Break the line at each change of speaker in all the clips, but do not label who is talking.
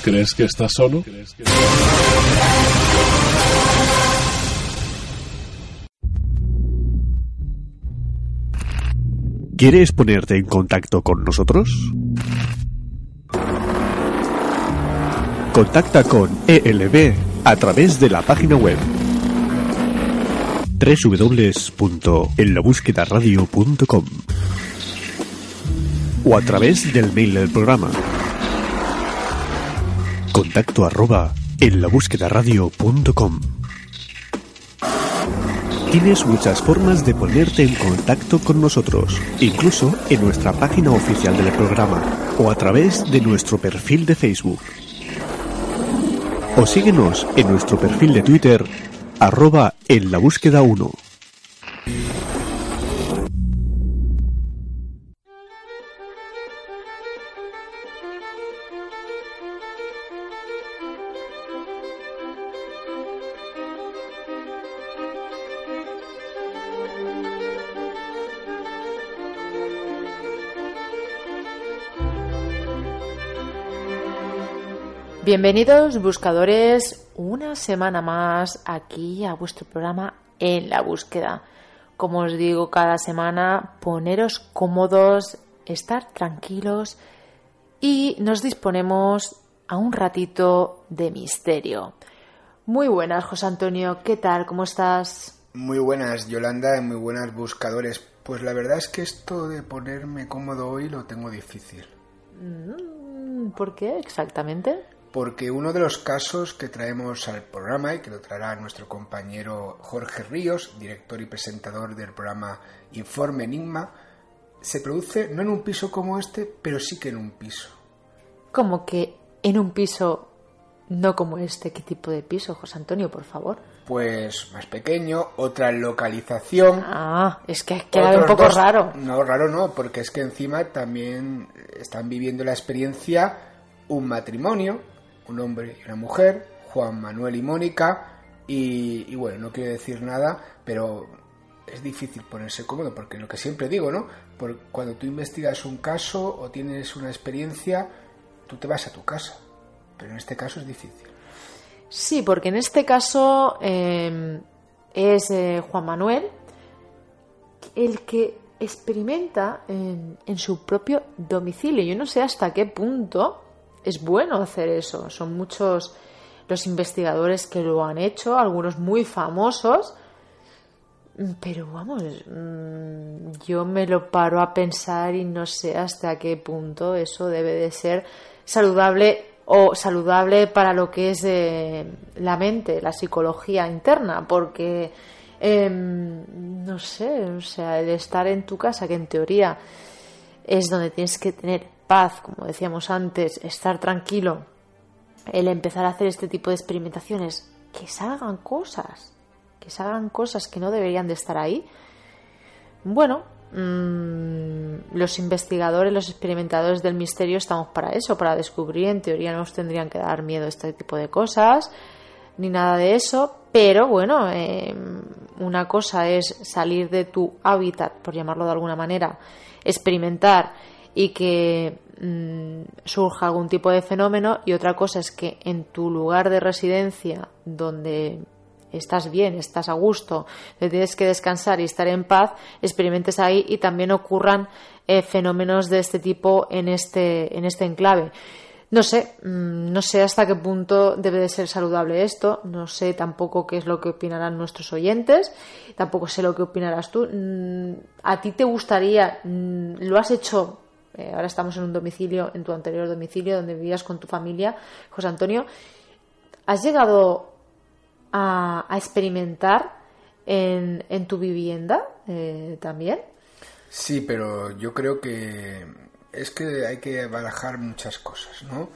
Crees que estás solo?
¿Quieres ponerte en contacto con nosotros? Contacta con ELB a través de la página web www.enlabúsquedaradio.com o a través del mail del programa contacto arroba en la Tienes muchas formas de ponerte en contacto con nosotros, incluso en nuestra página oficial del programa o a través de nuestro perfil de Facebook. O síguenos en nuestro perfil de Twitter, arroba en la búsqueda 1.
Bienvenidos buscadores una semana más aquí a vuestro programa En la búsqueda. Como os digo cada semana, poneros cómodos, estar tranquilos y nos disponemos a un ratito de misterio. Muy buenas, José Antonio, ¿qué tal? ¿Cómo estás?
Muy buenas, Yolanda, y muy buenas buscadores. Pues la verdad es que esto de ponerme cómodo hoy lo tengo difícil.
Mm, ¿Por qué exactamente?
Porque uno de los casos que traemos al programa y que lo traerá nuestro compañero Jorge Ríos, director y presentador del programa Informe Enigma, se produce no en un piso como este, pero sí que en un piso.
¿Cómo que en un piso no como este? ¿Qué tipo de piso, José Antonio, por favor?
Pues más pequeño, otra localización.
Ah, es que queda un poco raro.
No, raro no, porque es que encima también están viviendo la experiencia un matrimonio un hombre y una mujer, Juan Manuel y Mónica, y, bueno, no quiero decir nada, pero es difícil ponerse cómodo, porque lo que siempre digo, ¿no? Por, cuando tú investigas un caso o tienes una experiencia, tú te vas a tu casa, pero en este caso es difícil.
Sí, porque en este caso em, es eh, Juan Manuel el que experimenta en, en, su propio domicilio. Yo no sé hasta qué punto es bueno hacer eso. Son muchos los investigadores que lo han hecho, algunos muy famosos, pero vamos, mm, yo me lo paro a pensar y no sé hasta qué punto eso debe de ser saludable o saludable para lo que es eh, la mente, la psicología interna, porque em, no sé, o sea, el estar en tu casa, que en teoría es donde tienes que tener paz, como decíamos antes, estar tranquilo, el empezar a hacer este tipo de experimentaciones, que salgan cosas, que salgan cosas que no deberían de estar ahí. Bueno, mm, los investigadores, los experimentadores del misterio estamos para eso, para descubrir, en teoría no nos tendrían que dar miedo este tipo de cosas, ni nada de eso, pero bueno, em, una cosa es salir de tu hábitat, por llamarlo de alguna manera, experimentar y que mm, surja algún tipo de fenómeno y otra cosa es que en tu lugar de residencia donde estás bien, estás a gusto, te tienes que descansar y estar en paz, experimentes ahí y también ocurran eh, fenómenos de este tipo en este, en este enclave. No sé, mm, no sé hasta qué punto debe de ser saludable esto, no sé tampoco qué es lo que opinarán nuestros oyentes, tampoco sé lo que opinarás tú. Mm, ¿A ti te gustaría, lo has hecho, eh, ahora estamos en un domicilio, en tu anterior domicilio, donde vivías con tu familia, José Antonio, ¿has llegado a, experimentar en, tu vivienda eh, también?
Sí, pero yo creo que es que hay que barajar muchas cosas, ¿no?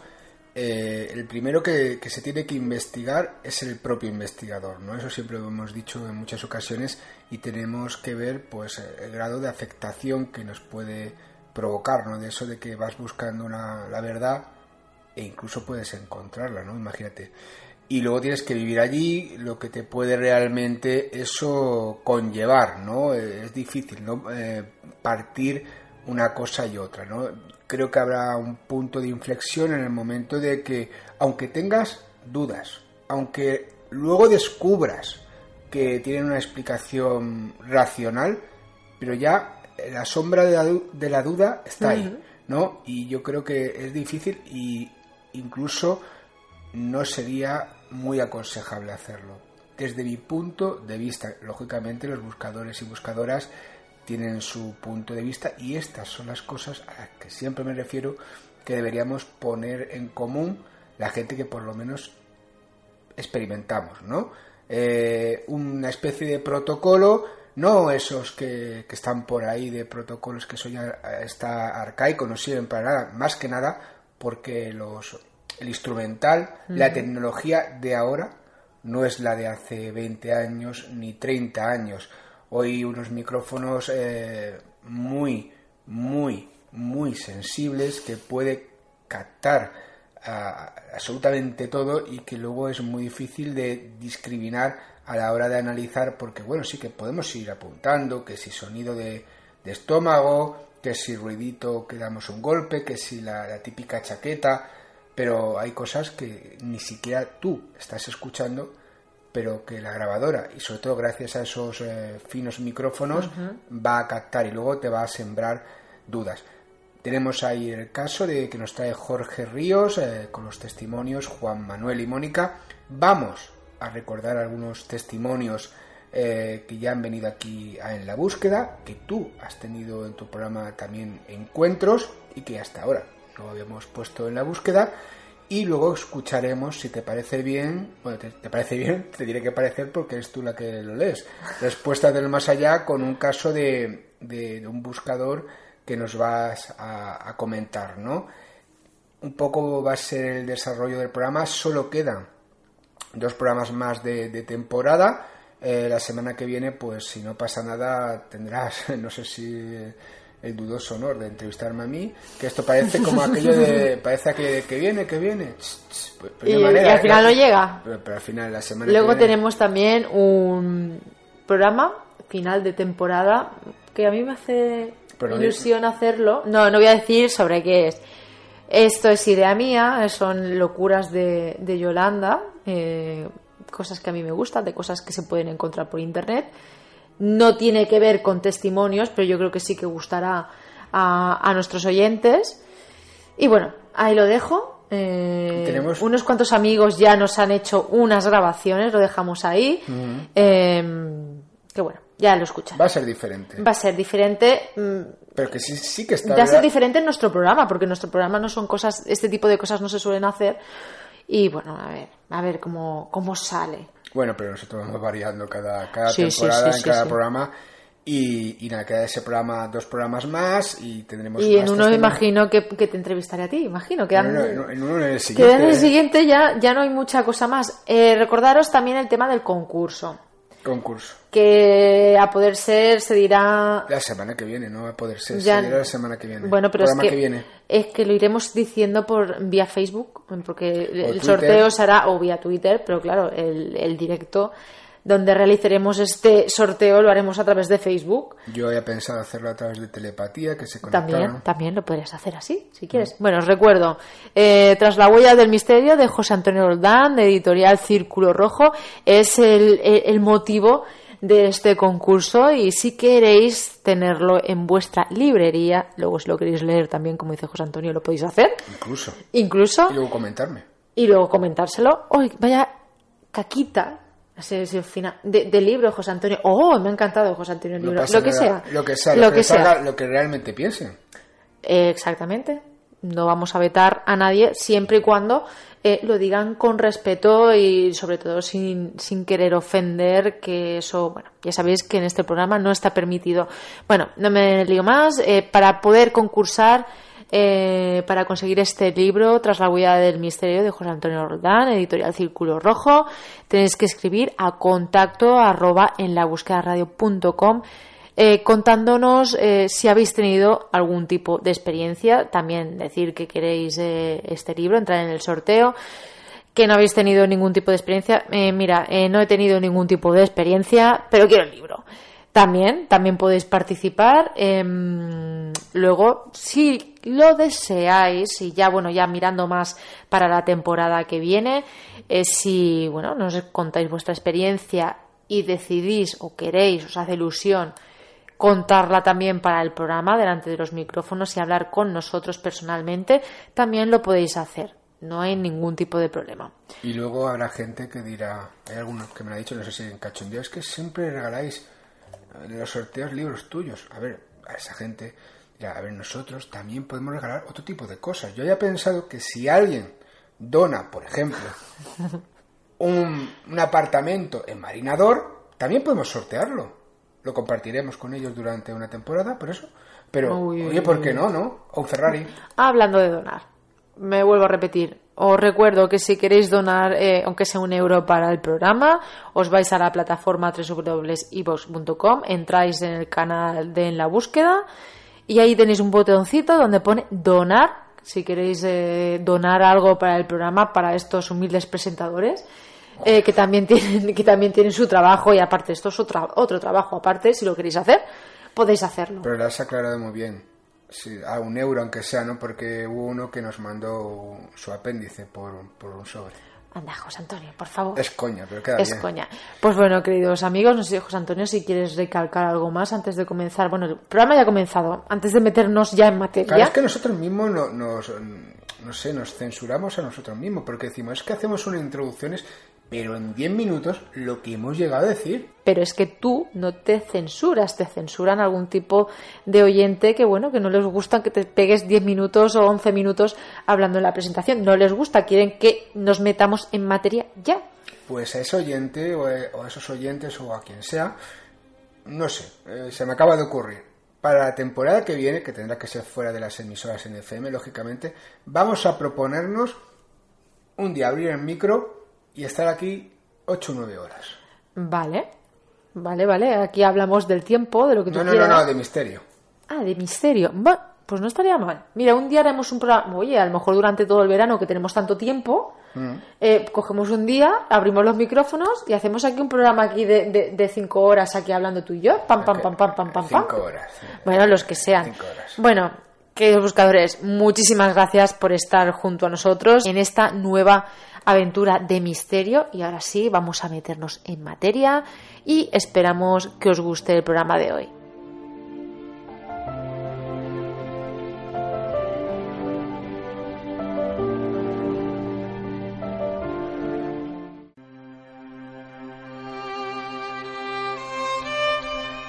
Eh, el primero que, se tiene que investigar es el propio investigador, ¿no? Eso siempre lo hemos dicho en muchas ocasiones y tenemos que ver, pues, el grado de afectación que nos puede provocar, ¿no? De eso de que vas buscando una, la verdad e incluso puedes encontrarla, ¿no? Imagínate. Y luego tienes que vivir allí, lo que te puede realmente eso conllevar, ¿no? Es difícil, ¿no? Eh, partir una cosa y otra, ¿no? Creo que habrá un punto de inflexión en el momento de que, aunque tengas dudas, aunque luego descubras que tienen una explicación racional, pero ya la sombra de la, duda está ahí, ¿no? Y yo creo que es difícil y incluso no sería muy aconsejable hacerlo. Desde mi punto de vista, lógicamente los buscadores y buscadoras tienen su punto de vista y estas son las cosas a las que siempre me refiero que deberíamos poner en común la gente que por lo menos experimentamos, ¿no? Eh, una especie de protocolo, no esos que, están por ahí de protocolos que eso ya está arcaico, no sirven para nada, más que nada porque los, el instrumental, la tecnología de ahora no es la de hace 20 años ni 30 años. Hoy unos micrófonos eh, muy, muy, muy sensibles que puede captar absolutamente todo y que luego es muy difícil de discriminar a la hora de analizar porque bueno sí que podemos ir apuntando que si sonido de, estómago que si ruidito que damos un golpe que si la típica chaqueta pero hay cosas que ni siquiera tú estás escuchando pero que la grabadora, y sobre todo gracias a esos eh, finos micrófonos, va a captar y luego te va a sembrar dudas. Tenemos ahí el caso de que nos trae Jorge Ríos eh, con los testimonios Juan Manuel y Mónica. Vamos a recordar algunos testimonios eh, que ya han venido aquí en la búsqueda, que tú has tenido en tu programa también encuentros y que hasta ahora no habíamos puesto en la búsqueda y luego escucharemos, si te parece bien, bueno, te, parece bien, te diré que parecer porque eres tú la que lo lees, respuestas del más allá con un caso de, de, un buscador que nos vas a, comentar, ¿no? Un poco va a ser el desarrollo del programa, solo quedan dos programas más de, temporada. Eh, la semana que viene, pues si no pasa nada, tendrás, no sé si el dudoso honor de entrevistarme a mí, que esto parece como aquello de, parece que, que viene, que viene,
pues, pues y, al final no llega.
Pero, al final la semana
Luego tenemos también un programa final de temporada que a mí me hace ilusión hacerlo. No, no voy a decir sobre qué es. Esto es idea mía, son locuras de, de Yolanda, eh, cosas que a mí me gustan, de cosas que se pueden encontrar por internet no tiene que ver con testimonios, pero yo creo que sí que gustará a, nuestros oyentes. Y bueno, ahí lo dejo. Eh, unos cuantos amigos ya nos han hecho unas grabaciones, lo dejamos ahí. Em, que bueno, ya lo escuchan.
Va a ser diferente.
Va a ser diferente.
Mm, pero que sí, sí que está.
Va a ser diferente en nuestro programa, porque en nuestro programa no son cosas, este tipo de cosas no se suelen hacer. Y bueno, a ver, a ver cómo, cómo sale.
Bueno, pero nosotros vamos variando cada, cada temporada, en cada programa. Y, y, nada, queda ese programa, dos programas más y tendremos.
Y en uno imagino que, te entrevistaré a ti, imagino. Que
en, uno, en el siguiente.
Que en el siguiente ya, ya no hay mucha cosa más. Eh, recordaros también el tema del concurso.
Concurso.
Que a poder ser se dirá.
La semana que viene, no a poder ser. Se dirá la semana que viene.
Bueno, pero es que, es que lo iremos diciendo por vía Facebook, porque el sorteo será, o vía Twitter, pero claro, el, el directo donde realizaremos este sorteo lo haremos a través de Facebook.
Yo había pensado hacerlo a través de telepatía, que se
También, también lo podrías hacer así, si quieres. Bueno, os recuerdo, eh, Tras la huella del misterio de José Antonio Roldán, de editorial Círculo Rojo, es el, el motivo de este concurso y si queréis tenerlo en vuestra librería, luego si lo queréis leer también, como dice José Antonio, lo podéis hacer.
Incluso.
Incluso.
Y luego comentarme.
Y luego comentárselo. ¡Uy, vaya caquita! Así, así, final, de, de libro, José Antonio. ¡Oh, me ha encantado José Antonio el libro!
pasa
Lo que sea.
Lo que sea.
Lo
Lo,
que
que,
sea.
salga, lo que realmente piensen.
Eh, exactamente. No vamos a vetar a nadie siempre y cuando eh, lo digan con respeto y sobre todo sin, sin querer ofender, que eso, bueno, ya sabéis que en este programa no está permitido. Bueno, no me lío más. eh, para poder concursar, eh, para conseguir este libro, Tras la huella del misterio de José Antonio Roldán, editorial Círculo Rojo, tenéis que escribir a contacto en la búsqueda eh, contándonos eh, si habéis tenido algún tipo de experiencia, también decir que queréis eh, este libro, entrar en el sorteo, que no habéis tenido ningún tipo de experiencia. Mira, no he tenido ningún tipo de experiencia, pero quiero el libro. También, también podéis participar. em, luego, si lo deseáis, y ya, bueno, ya mirando más para la temporada que viene, eh, si, bueno, nos contáis vuestra experiencia y decidís o queréis, os hace ilusión contarla también para el programa delante de los micrófonos y hablar con nosotros personalmente, también lo podéis hacer. No hay ningún tipo de problema.
Y luego habrá gente que dirá, hay algunos que me lo ha dicho, no sé si en cachondeo, es que siempre regaláis en los sorteos libros tuyos. A ver, a esa gente a ver, nosotros también podemos regalar otro tipo de cosas. Yo he pensado que si alguien dona, por ejemplo, un, un apartamento en Marinador, también podemos sortearlo. Lo compartiremos con ellos durante una temporada, por eso. Pero,
Uy,
oye, ¿por qué no, no? O un Ferrari.
Hablando de donar, me vuelvo a repetir. Os recuerdo que si queréis donar, eh, aunque sea un euro para el programa, os vais a la plataforma www.evox.com, entráis en el canal de En la Búsqueda y ahí tenéis un botoncito donde pone donar. Si queréis eh, donar algo para el programa, para estos humildes presentadores, eh, que también tienen que también tienen su trabajo y aparte esto es otro, otro trabajo aparte, si lo queréis hacer, podéis hacerlo.
Pero lo has aclarado muy bien. Sí, a un euro, aunque sea, ¿no? Porque hubo uno que nos mandó su apéndice por, por un sobre.
Anda, José Antonio, por favor.
Es coña, pero queda
Es
bien.
coña. Pues bueno, queridos amigos, no sé, José Antonio, si quieres recalcar algo más antes de comenzar. Bueno, el programa ya ha comenzado. Antes de meternos ya en materia.
Claro, es que nosotros mismos no- nos, no sé, nos censuramos a nosotros mismos porque decimos, es que hacemos unas introducciones, pero en 10 minutos lo que hemos llegado a decir.
Pero es que tú no te censuras, te censuran algún tipo de oyente que, bueno, que no les gusta que te pegues 10 minutos o 11 minutos hablando en la presentación. No les gusta, quieren que nos metamos en materia ya.
Pues a ese oyente o a, esos oyentes o a quien sea, no sé, eh, se me acaba de ocurrir. Para la temporada que viene, que tendrá que ser fuera de las emisoras en FM, lógicamente, vamos a proponernos un día abrir el micro y estar aquí 8 o 9 horas.
Vale, vale, vale. Aquí hablamos del tiempo, de lo que tú
No, no, no,
quieras.
no, de misterio.
Ah, de misterio. Bueno, pues no estaría mal. Mira, un día haremos un programa. Oye, a lo mejor durante todo el verano que tenemos tanto tiempo,
Mm.
eh, cogemos un día, abrimos los micrófonos y hacemos aquí un programa aquí de, de, de cinco horas aquí hablando tú y yo. Pam, pam, pam, pam, pam, pam, pam.
Cinco horas.
Bueno, los que sean.
Cinco horas.
Bueno, queridos buscadores, muchísimas gracias por estar junto a nosotros en esta nueva aventura de misterio. Y ahora sí, vamos a meternos en materia y esperamos que os guste el programa de hoy.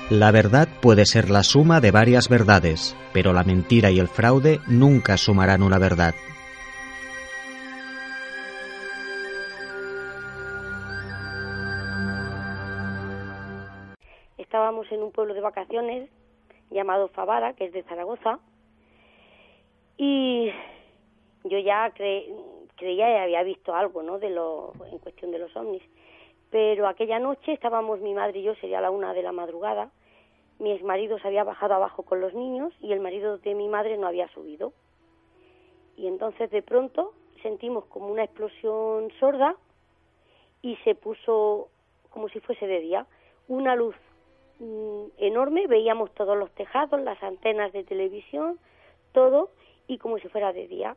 La verdad puede ser la suma de varias verdades, pero la mentira y el fraude nunca sumarán una verdad.
Estábamos en un pueblo de vacaciones llamado Favara, que es de Zaragoza, y yo ya cre- creía y había visto algo, ¿no? De lo en cuestión de los ovnis. Pero aquella noche estábamos mi madre y yo, sería la una de la madrugada. Mi exmarido se había bajado abajo con los niños y el marido de mi madre no había subido. Y entonces de pronto sentimos como una explosión sorda y se puso como si fuese de día una luz mm, enorme, veíamos todos los tejados, las antenas de televisión, todo, y como si fuera de día.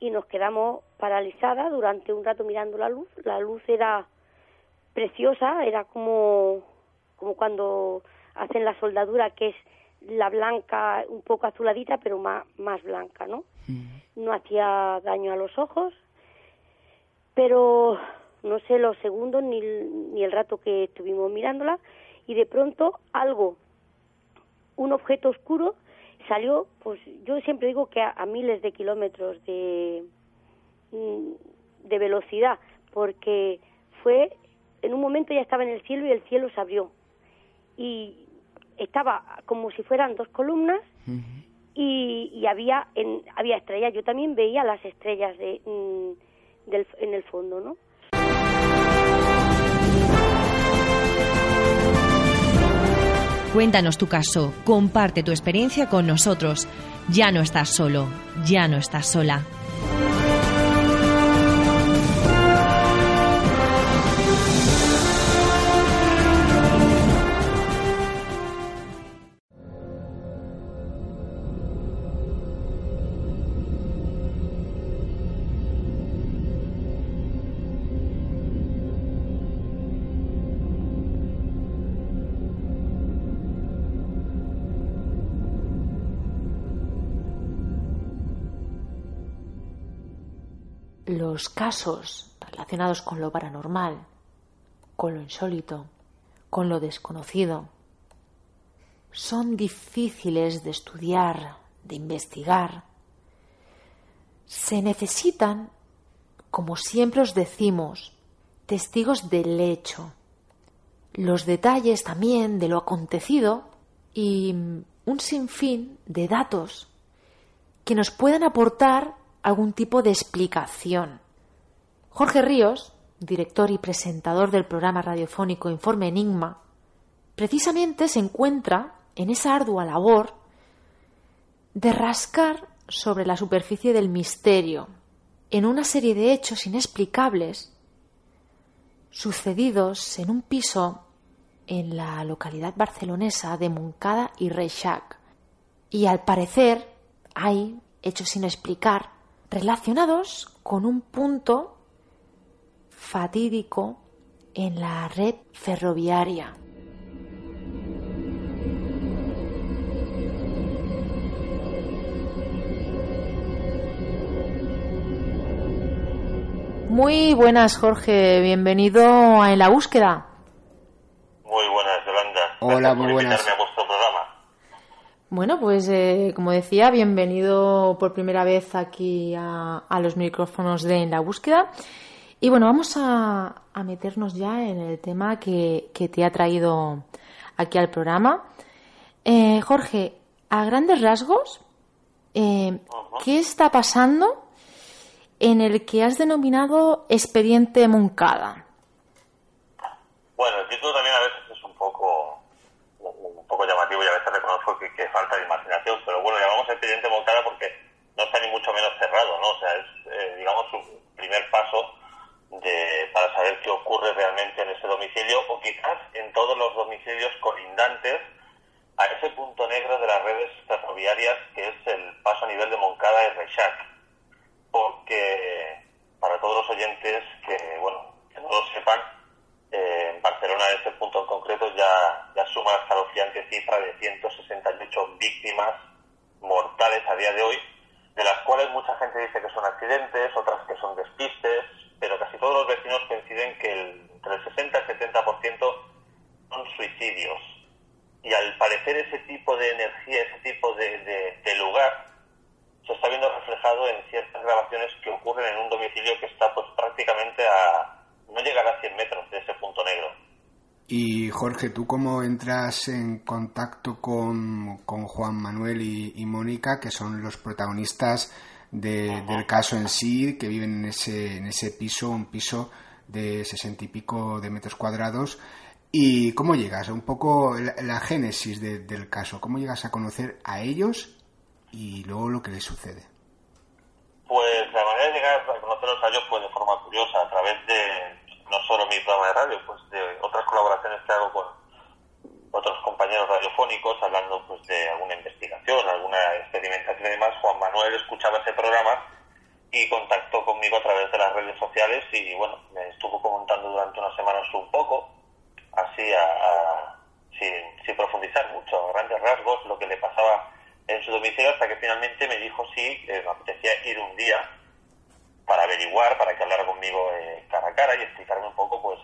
Y nos quedamos paralizadas durante un rato mirando la luz. La luz era preciosa, era como, como cuando hacen la soldadura, que es la blanca un poco azuladita, pero más, más blanca, ¿no? No hacía daño a los ojos, pero no sé los segundos ni, ni el rato que estuvimos mirándola, y de pronto algo, un objeto oscuro, salió, pues yo siempre digo que a, miles de kilómetros de, mm, de velocidad, porque fue, en un momento ya estaba en el cielo y el cielo se abrió. Y estaba como si fueran dos columnas y, había, en, había estrellas. Yo también veía las estrellas de, mm, del, en el fondo, ¿no?
Cuéntanos tu caso, comparte tu experiencia con nosotros. Ya no estás solo, ya no estás sola.
Los casos relacionados con lo paranormal, con lo insólito, con lo desconocido, son difíciles de estudiar, de investigar. Se necesitan, como siempre os decimos, testigos del hecho, los detalles también de lo acontecido y un sinfín de datos que nos puedan aportar algún tipo de explicación. Jorge Ríos, director y presentador del programa radiofónico Informe Enigma, precisamente se encuentra en esa ardua labor de rascar sobre la superficie del misterio en una serie de hechos inexplicables sucedidos en un piso en la localidad barcelonesa de Moncada y Reixac. Y al parecer hay hechos sin explicar relacionados con un punto fatídico en la red ferroviaria. Muy buenas, Jorge. Bienvenido a En la Búsqueda.
Muy buenas, Yolanda.
Hola, muy buenas.
Bueno, pues eh, como decía, bienvenido por primera vez aquí a, los micrófonos de En la Búsqueda. Y bueno, vamos a, meternos ya en el tema que, te ha traído aquí al programa. Eh, Jorge, a grandes rasgos, eh, ¿qué está pasando en el que has denominado expediente Moncada?
Bueno, el título también a veces es un poco poco llamativo y a veces reconozco que, falta de imaginación, pero bueno, llamamos expediente Moncada porque no está ni mucho menos cerrado, ¿no? O sea, es, eh, digamos, un primer paso de, para saber qué ocurre realmente en ese domicilio o quizás en todos los domicilios colindantes a ese punto negro de las redes ferroviarias que es el paso a nivel de Moncada y Reixac. Porque para todos los oyentes que, bueno, que no lo sepan, eh, en Barcelona, ese punto en concreto, ya, ya suma la escalofriante cifra de 168 víctimas mortales a día de hoy, de las cuales mucha gente dice que son accidentes, otras que son despistes, pero casi todos los vecinos coinciden que el, entre el 60 y el 70% son suicidios. Y al parecer ese tipo de energía, ese tipo de, de lugar, se está viendo reflejado en ciertas grabaciones que ocurren en un domicilio que está pues prácticamente a, no llegará a 100 metros de ese punto negro.
Y Jorge, ¿tú cómo entras en contacto con, Juan Manuel y, Mónica, que son los protagonistas del caso en sí, que viven en ese, en ese piso, un piso de sesenta y pico de metros cuadrados? ¿Y cómo llegas? Un poco la, génesis del caso, ¿cómo llegas a conocer a ellos y luego lo que les sucede?
Pues la manera de llegar a conocerlos a ellos fue de forma curiosa, a través de no solo mi programa de radio, pues de otras colaboraciones que hago con otros compañeros radiofónicos, hablando pues de alguna investigación, alguna experimentación y demás. Juan Manuel escuchaba ese programa y contactó conmigo a través de las redes sociales y bueno, me estuvo comentando durante unas semanas un poco, así a, sin, sin profundizar mucho, a grandes rasgos, lo que le pasaba en su domicilio hasta que finalmente me dijo sí, me apetecía ir un día para averiguar, para que hablara conmigo eh, cara a cara y explicarme un poco, pues,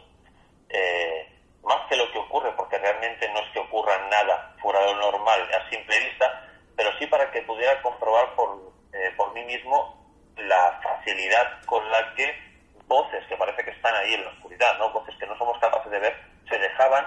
eh, más que lo que ocurre, porque realmente no es que ocurra nada fuera de lo normal a simple vista, pero sí para que pudiera comprobar por, eh, por mí mismo la facilidad con la que voces que parece que están ahí en la oscuridad, ¿no? voces que no somos capaces de ver, se dejaban,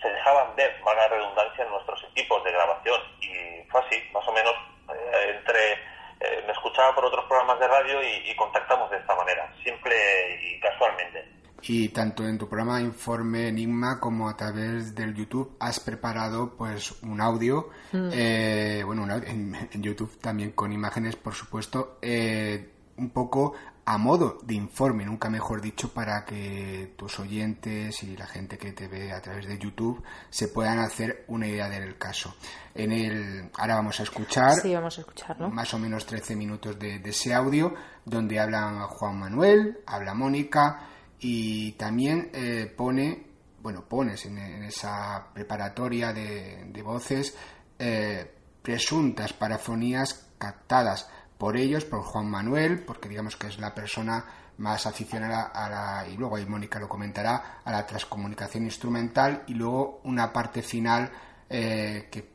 se dejaban ver, valga la redundancia, en nuestros equipos de grabación. Y fue así, más o menos, eh, entre eh, me escuchaba por otros programas de radio y, y contactamos de esta manera, simple y casualmente.
Y tanto en tu programa Informe Enigma como a través del YouTube has preparado pues un audio, eh, bueno, un audio- en, en YouTube también con imágenes, por supuesto, eh, un poco a modo de informe, nunca mejor dicho, para que tus oyentes y la gente que te ve a través de YouTube se puedan hacer una idea del caso. En el, ahora vamos a escuchar
Sí, vamos a escucharlo.
más o menos 13 minutos de, de ese audio donde hablan Juan Manuel, habla Mónica y también eh, pone, bueno, pones en, esa preparatoria de, de voces eh, presuntas parafonías captadas por ellos, por Juan Manuel, porque digamos que es la persona más aficionada a la, y luego ahí Mónica lo comentará, a la transcomunicación instrumental y luego una parte final eh, que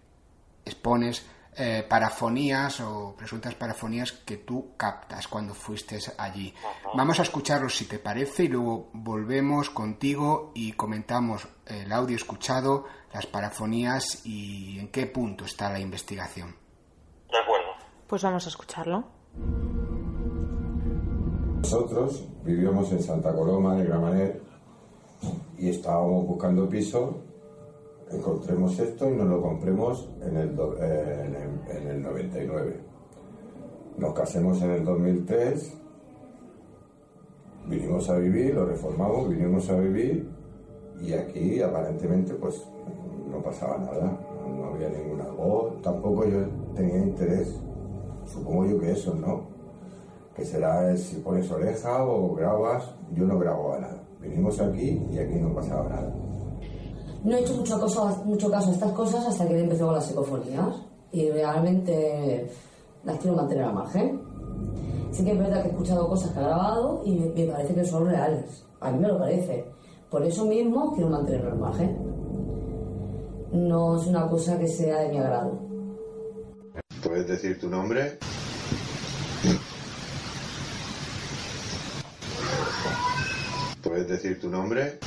expones eh, parafonías o presuntas parafonías que tú captas cuando fuiste allí. Vamos a escucharlos si te parece y luego volvemos contigo y comentamos el audio escuchado, las parafonías y en qué punto está la investigación.
De acuerdo.
Pues vamos a escucharlo.
Nosotros vivíamos en Santa Coloma de Gramanet y estábamos buscando piso. Encontremos esto y nos lo compremos en el, do- eh, en en el 99. Nos casemos en el 2003. Vinimos a vivir, lo reformamos, vinimos a vivir y aquí aparentemente pues no pasaba nada, no, había ninguna voz, tampoco yo tenía interés, supongo yo que eso, ¿no? que será si pones oreja o grabas, yo no grababa nada. Vinimos aquí y aquí no pasaba nada.
No he hecho mucho caso, a estas cosas hasta que empezó con las psicofonías y realmente las quiero mantener al margen. Sí que es verdad que he escuchado cosas que ha grabado y me, me parece que son reales. A mí me lo parece. Por eso mismo quiero mantenerlo al margen. No es una cosa que sea de mi agrado.
¿Puedes decir tu nombre? ¿Puedes decir tu nombre?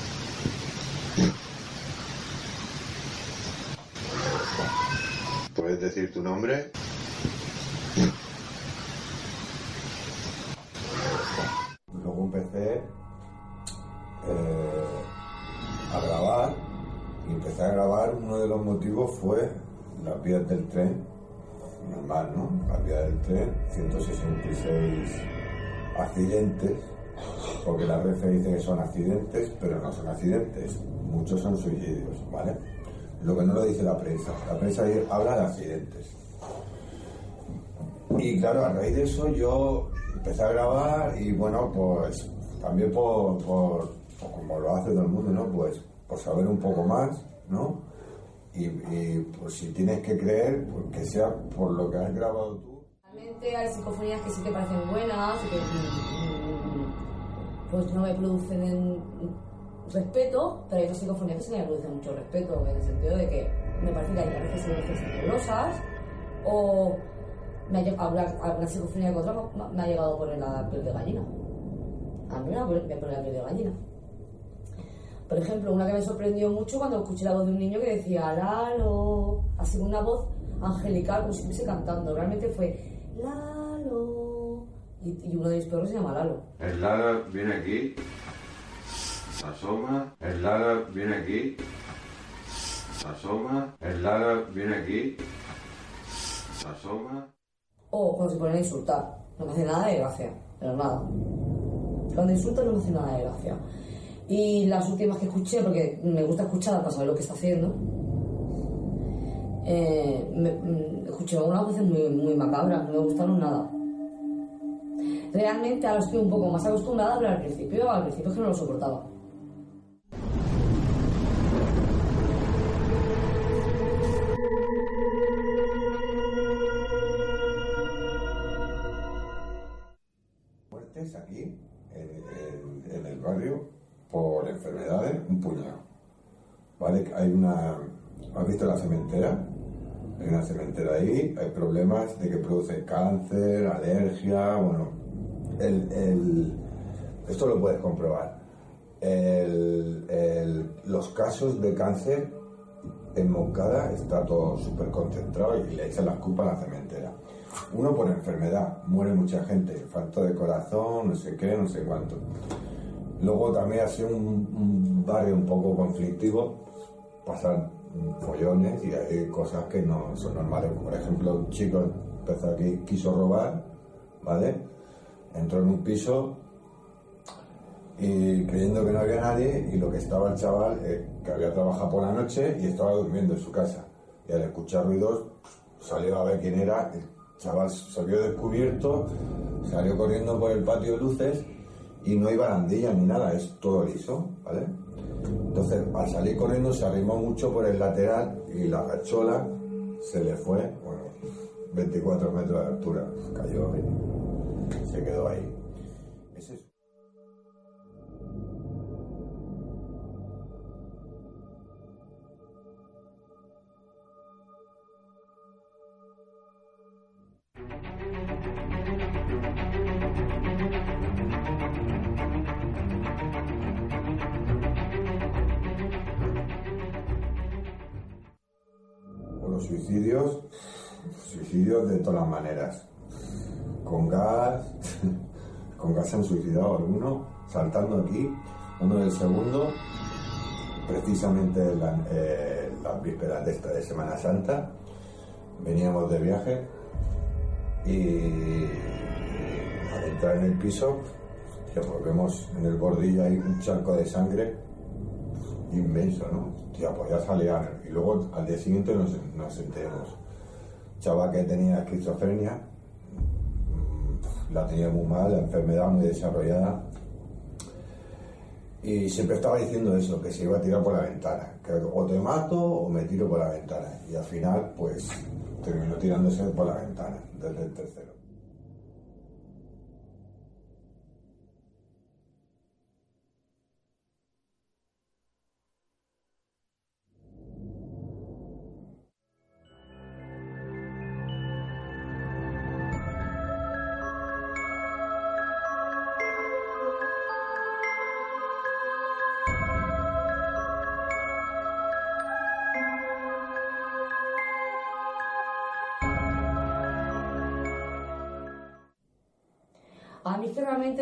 ¿Puedes decir tu nombre? Luego empecé eh, a grabar y empecé a grabar. Uno de los motivos fue las vías del tren, normal, ¿no? Las vías del tren, 166 accidentes, porque la RF dice que son accidentes, pero no son accidentes, muchos son suicidios, ¿vale? Lo que no lo dice la prensa, la prensa habla de accidentes. Y claro, a raíz de eso yo empecé a grabar y bueno, pues también por, por, por como lo hace todo el mundo, ¿no? Pues por saber un poco más, ¿no? Y, y, pues si tienes que creer, pues que sea por lo que has grabado tú.
Realmente hay psicofonías que sí que parecen buenas que mm, pues no me producen en- respeto, pero hay otras psicofonías que sí me producen mucho respeto, en el sentido de que me parece que hay a veces voces nebulosas o me ha alguna, alguna psicofonía que otra me- ha llegado a poner la piel de gallina. A mí me, me pone la piel de gallina. Por ejemplo, una que me sorprendió mucho cuando escuché la voz de un niño que decía Lalo, así una voz angelical, como si estuviese cantando. Realmente fue Lalo. Y, y uno de mis perros se llama Lalo.
El Lala viene aquí, se asoma, el Lala viene aquí, se asoma, el Lala viene aquí, se asoma.
O cuando se ponen a insultar. No me hace nada de gracia, pero nada. Cuando insultan no me hace nada de gracia. Y las últimas que escuché, porque me gusta escuchar para saber lo que está haciendo, eh, mm, escuché unas voces muy, muy macabras, no me gustaron nada. Realmente ahora estoy un poco más acostumbrada, pero al principio, al principio es que no lo soportaba.
Enfermedades, un puñado. ¿Vale? Hay una. ¿Has visto la cementera? Hay una cementera ahí, hay problemas de que produce cáncer, alergia, bueno. El, esto lo puedes comprobar. los casos de cáncer en Moncada está todo súper concentrado y le echan las culpas a la cementera. Uno por enfermedad, muere mucha gente, falta de corazón, no sé qué, no sé cuánto. Luego también ha sido un, barrio un poco conflictivo, pasan follones y hay cosas que no son normales. Por ejemplo, un chico empezó aquí, quiso robar, ¿vale? Entró en un piso y creyendo que no había nadie y lo que estaba el chaval, eh, que había trabajado por la noche y estaba durmiendo en su casa. Y al escuchar ruidos salió a ver quién era, el chaval vio descubierto, salió corriendo por el patio de luces y no hay barandilla ni nada, es todo liso, ¿vale? Entonces, al salir corriendo se arrimó mucho por el lateral y la rachola se le fue, bueno, 24 metros de altura, cayó y se quedó ahí. De todas las maneras. Con gas, con gas han suicidado algunos, saltando aquí, uno del segundo, precisamente la, eh, las vísperas de esta de Semana Santa, veníamos de viaje y al entrar en el piso, ya pues en el bordillo hay un charco de sangre inmenso, ¿no? Tía, pues ya salía. Y luego al día siguiente nos, nos enteramos. Chaval que tenía esquizofrenia, mm, la tenía muy mal, la enfermedad muy desarrollada. Y siempre estaba diciendo eso, que se iba a tirar por la ventana, que o te mato o me tiro por la ventana. Y al final, pues, terminó tirándose por la ventana, desde el tercero.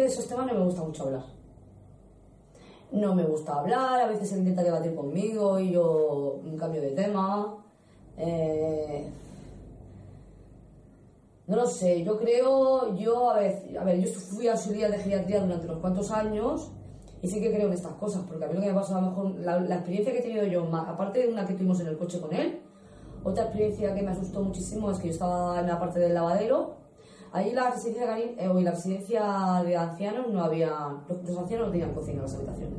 De esos temas no me gusta mucho hablar. No me gusta hablar, a veces él intenta debatir conmigo y yo cambio de tema. Eh, no lo sé, yo creo, yo a ver, a ver, yo fui auxiliar de geriatría durante unos cuantos años y sí que creo en estas cosas, porque a mí lo que me pasó a lo mejor, la experiencia que he tenido yo, aparte de una que tuvimos en el coche con él, otra experiencia que me asustó muchísimo es que yo estaba en la parte del lavadero Ahí la residencia de, eh, la residencia de ancianos no había, los, ancianos no tenían cocina en las habitaciones.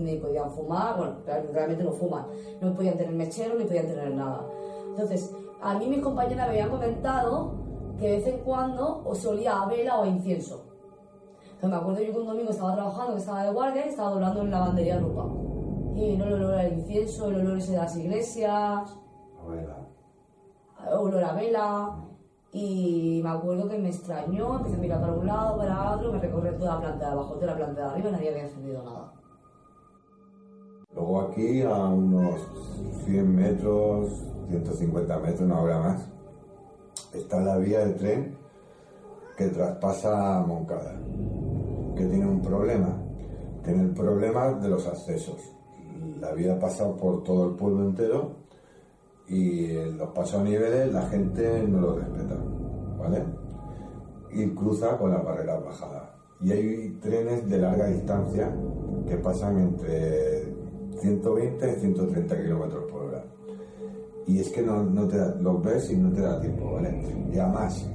Ni, podían fumar, bueno, realmente no fuman. No podían tener mechero, ni podían tener nada. Entonces, a mí mis compañeras me habían comentado que de vez en cuando os olía a vela o a incienso. Entonces, me acuerdo yo que un domingo estaba trabajando, que estaba de guardia y estaba doblando en la lavandería ropa. Y no el olor al incienso, el olor ese de las iglesias. A vela. Olor a vela. Y me acuerdo que me extrañó, empecé a mirar para un lado, para otro, me recorrió toda la planta de abajo, toda la planta de arriba, nadie había encendido nada.
Luego aquí, a unos 100 metros, 150 metros, una hora más, está la vía de tren que traspasa Moncada, que tiene un problema. Tiene el problema de los accesos. La vía pasa por todo el pueblo entero y en los pasos a niveles la gente no lo respeta, ¿vale? Y cruza con las barreras bajadas. Y hay trenes de larga distancia que pasan entre 120 y 130 kilómetros por hora. Y es que no, no te los ves y no te da tiempo, ¿vale? Y además,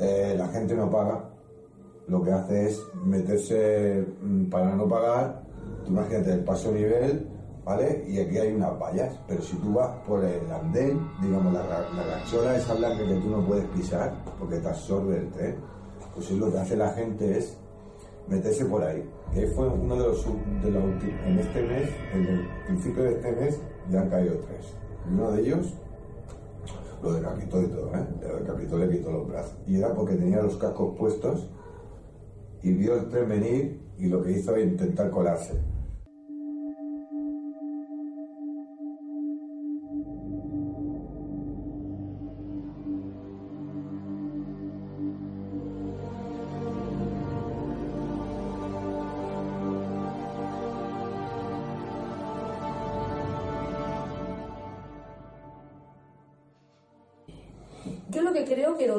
eh, la gente no paga, lo que hace es meterse mm, para no pagar. Imagínate el paso a nivel Y aquí hay unas vallas, pero si tú vas por el andén, digamos, la, la esa blanca que tú no puedes pisar porque te absorbe el tren, pues lo que hace la gente es meterse por ahí. Ahí fue uno de los, de los. En este mes, en el principio de este mes, ya han caído tres. Uno de ellos, lo decapitó y todo, ¿eh? Lo decapitó, le quitó los brazos. Y era porque tenía los cascos puestos y vio el tren venir y lo que hizo fue intentar colarse.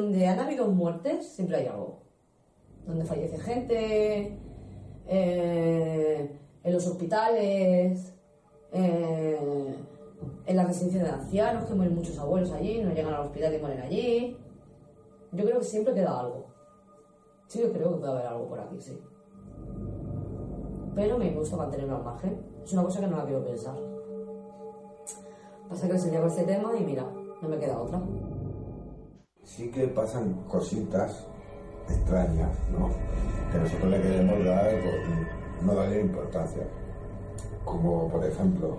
Donde han habido muertes siempre hay algo. Donde fallece gente, eh, en los hospitales, eh, en las residencias de ancianos, que mueren muchos abuelos allí, no llegan al hospital y mueren allí. Yo creo que siempre queda algo. Sí, yo creo que puede haber algo por aquí, sí. Pero me gusta mantenerlo al margen. Es una cosa que no la quiero pensar. Pasa que se lleva este tema y mira, no me queda otra.
Sí que pasan cositas extrañas, ¿no? Que nosotros le queremos dar, pues, no darle importancia. Como, por ejemplo,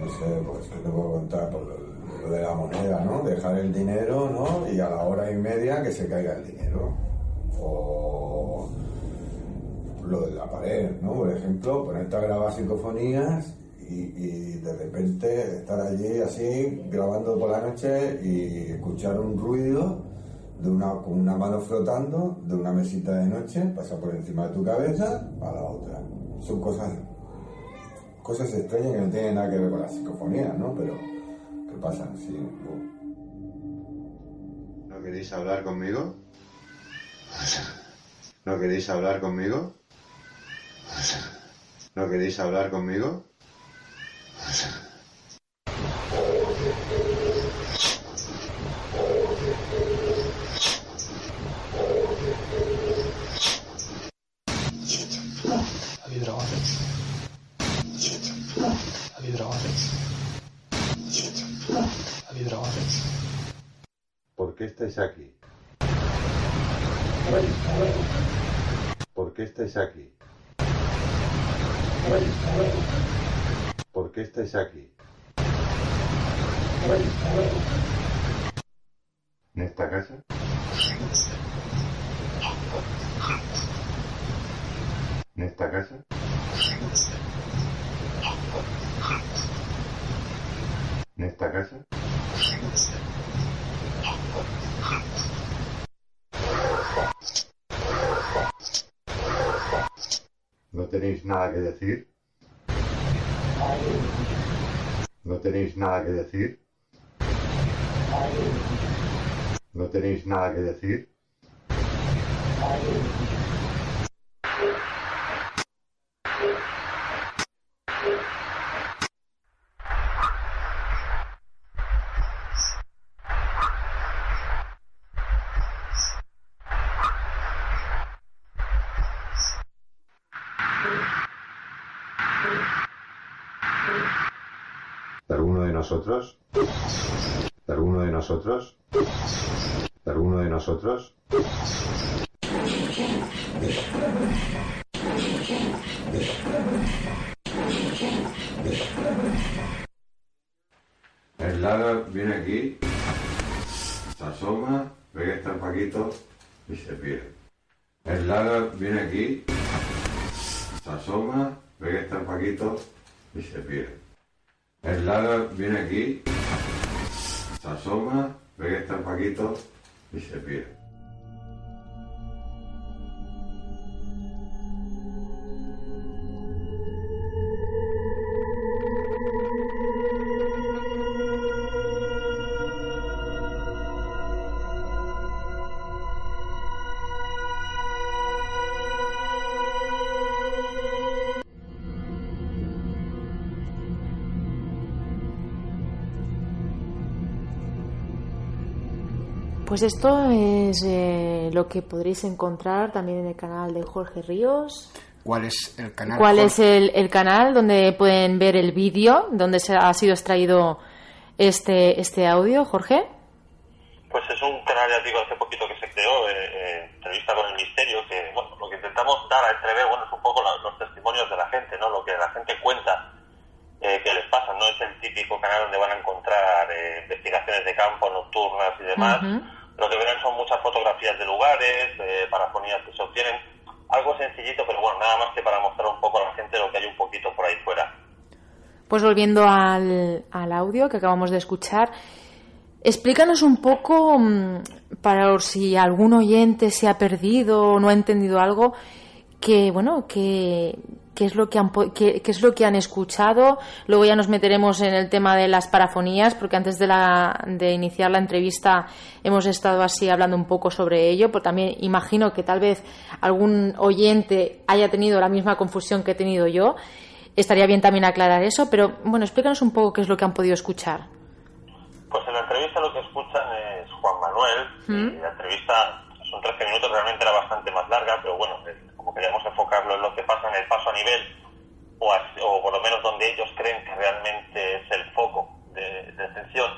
no sé, pues, ¿qué te puedo contar? Por lo, lo de la moneda, ¿no? Dejar el dinero, ¿no? Y a la hora y media que se caiga el dinero. O lo de la pared, ¿no? Por ejemplo, ponerte a grabar psicofonías y, de repente estar allí así grabando por la noche y escuchar un ruido de una, con una mano flotando de una mesita de noche, pasa por encima de tu cabeza a la otra. Son cosas cosas extrañas que no tienen nada que ver con la psicofonía, ¿no? Pero que pasan, sí.
¿No queréis hablar conmigo? ¿No queréis hablar conmigo? ¿No queréis hablar conmigo?
Habido dragones. Habido dragones. Habido dragones.
¿Por qué estáis aquí? ¿Por qué estáis aquí? ¿Por qué estáis aquí? ¿En esta casa? ¿En esta casa? ¿En esta casa? ¿No tenéis nada que decir? ¿No tenéis nada que decir? ¿No tenéis nada que decir? ¿Alguno de? ¿Alguno de nosotros? ¿Alguno de nosotros? El Lara viene aquí, se asoma, ve que está el Paquito y se pierde. El Lara viene aquí, se asoma, ve que está el Paquito y se pierde. El Lara viene aquí, se asoma, ve que está el Paquito y se pierde.
Pues esto es eh, lo que podréis encontrar también en el canal de Jorge Ríos.
¿Cuál es el canal?
¿Cuál
Jorge?
es el, el canal donde pueden ver el vídeo donde se ha sido extraído este, este audio, Jorge?
Pues es un canal, ya digo, hace poquito que se creó, eh, eh, entrevista con el misterio, que bueno, lo que intentamos dar a entrever, bueno, es un poco la- los testimonios de la gente, ¿no? Lo que la gente cuenta eh, que les pasa, no es el típico canal donde van a encontrar eh, investigaciones de campo nocturnas y demás. Lo que verán son muchas fotografías de lugares, eh, parafonías que se obtienen, algo sencillito, pero bueno, nada más que para mostrar un poco a la gente lo que hay un poquito por ahí fuera.
Pues volviendo al, al audio que acabamos de escuchar, explícanos un poco, mm, para si algún oyente se ha perdido o no ha entendido algo, que, bueno, que, qué es lo que han qué, qué es lo que han escuchado. Luego ya nos meteremos en el tema de las parafonías, porque antes de, la, de iniciar la entrevista hemos estado así hablando un poco sobre ello, porque también imagino que tal vez algún oyente haya tenido la misma confusión que he tenido yo. Estaría bien también aclarar eso, pero bueno, explícanos un poco qué es lo que han podido escuchar.
Pues en la entrevista lo que escuchan es Juan Manuel,
¿Mm?
y la entrevista son 13 minutos, realmente era bastante más larga, pero bueno, como queríamos enfocarlo en lo que pasa en el paso a nivel, o, as- o por lo menos donde ellos creen que realmente es el foco de, de tensión,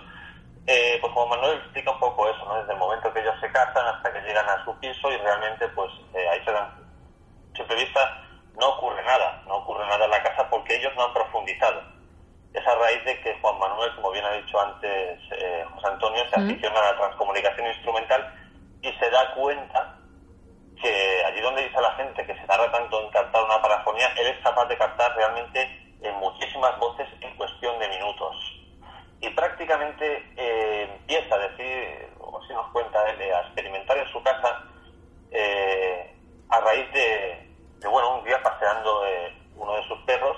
eh, pues Juan Manuel explica un poco eso, ¿no? Desde el momento que ellos se casan hasta que llegan a su piso y realmente pues eh, ahí se dan, a simple vista, no ocurre nada, no ocurre nada en la casa porque ellos no han profundizado. Es a raíz de que Juan Manuel, como bien ha dicho antes eh, José Antonio, se aficiona a la transcomunicación instrumental y se da cuenta allí donde dice la gente que se tarda tanto en captar una parafonía, él es capaz de captar realmente en muchísimas voces en cuestión de minutos. Y prácticamente eh, empieza a decir, o así nos cuenta él, a experimentar en su casa eh, a raíz de, de, bueno, un día paseando eh, uno de sus perros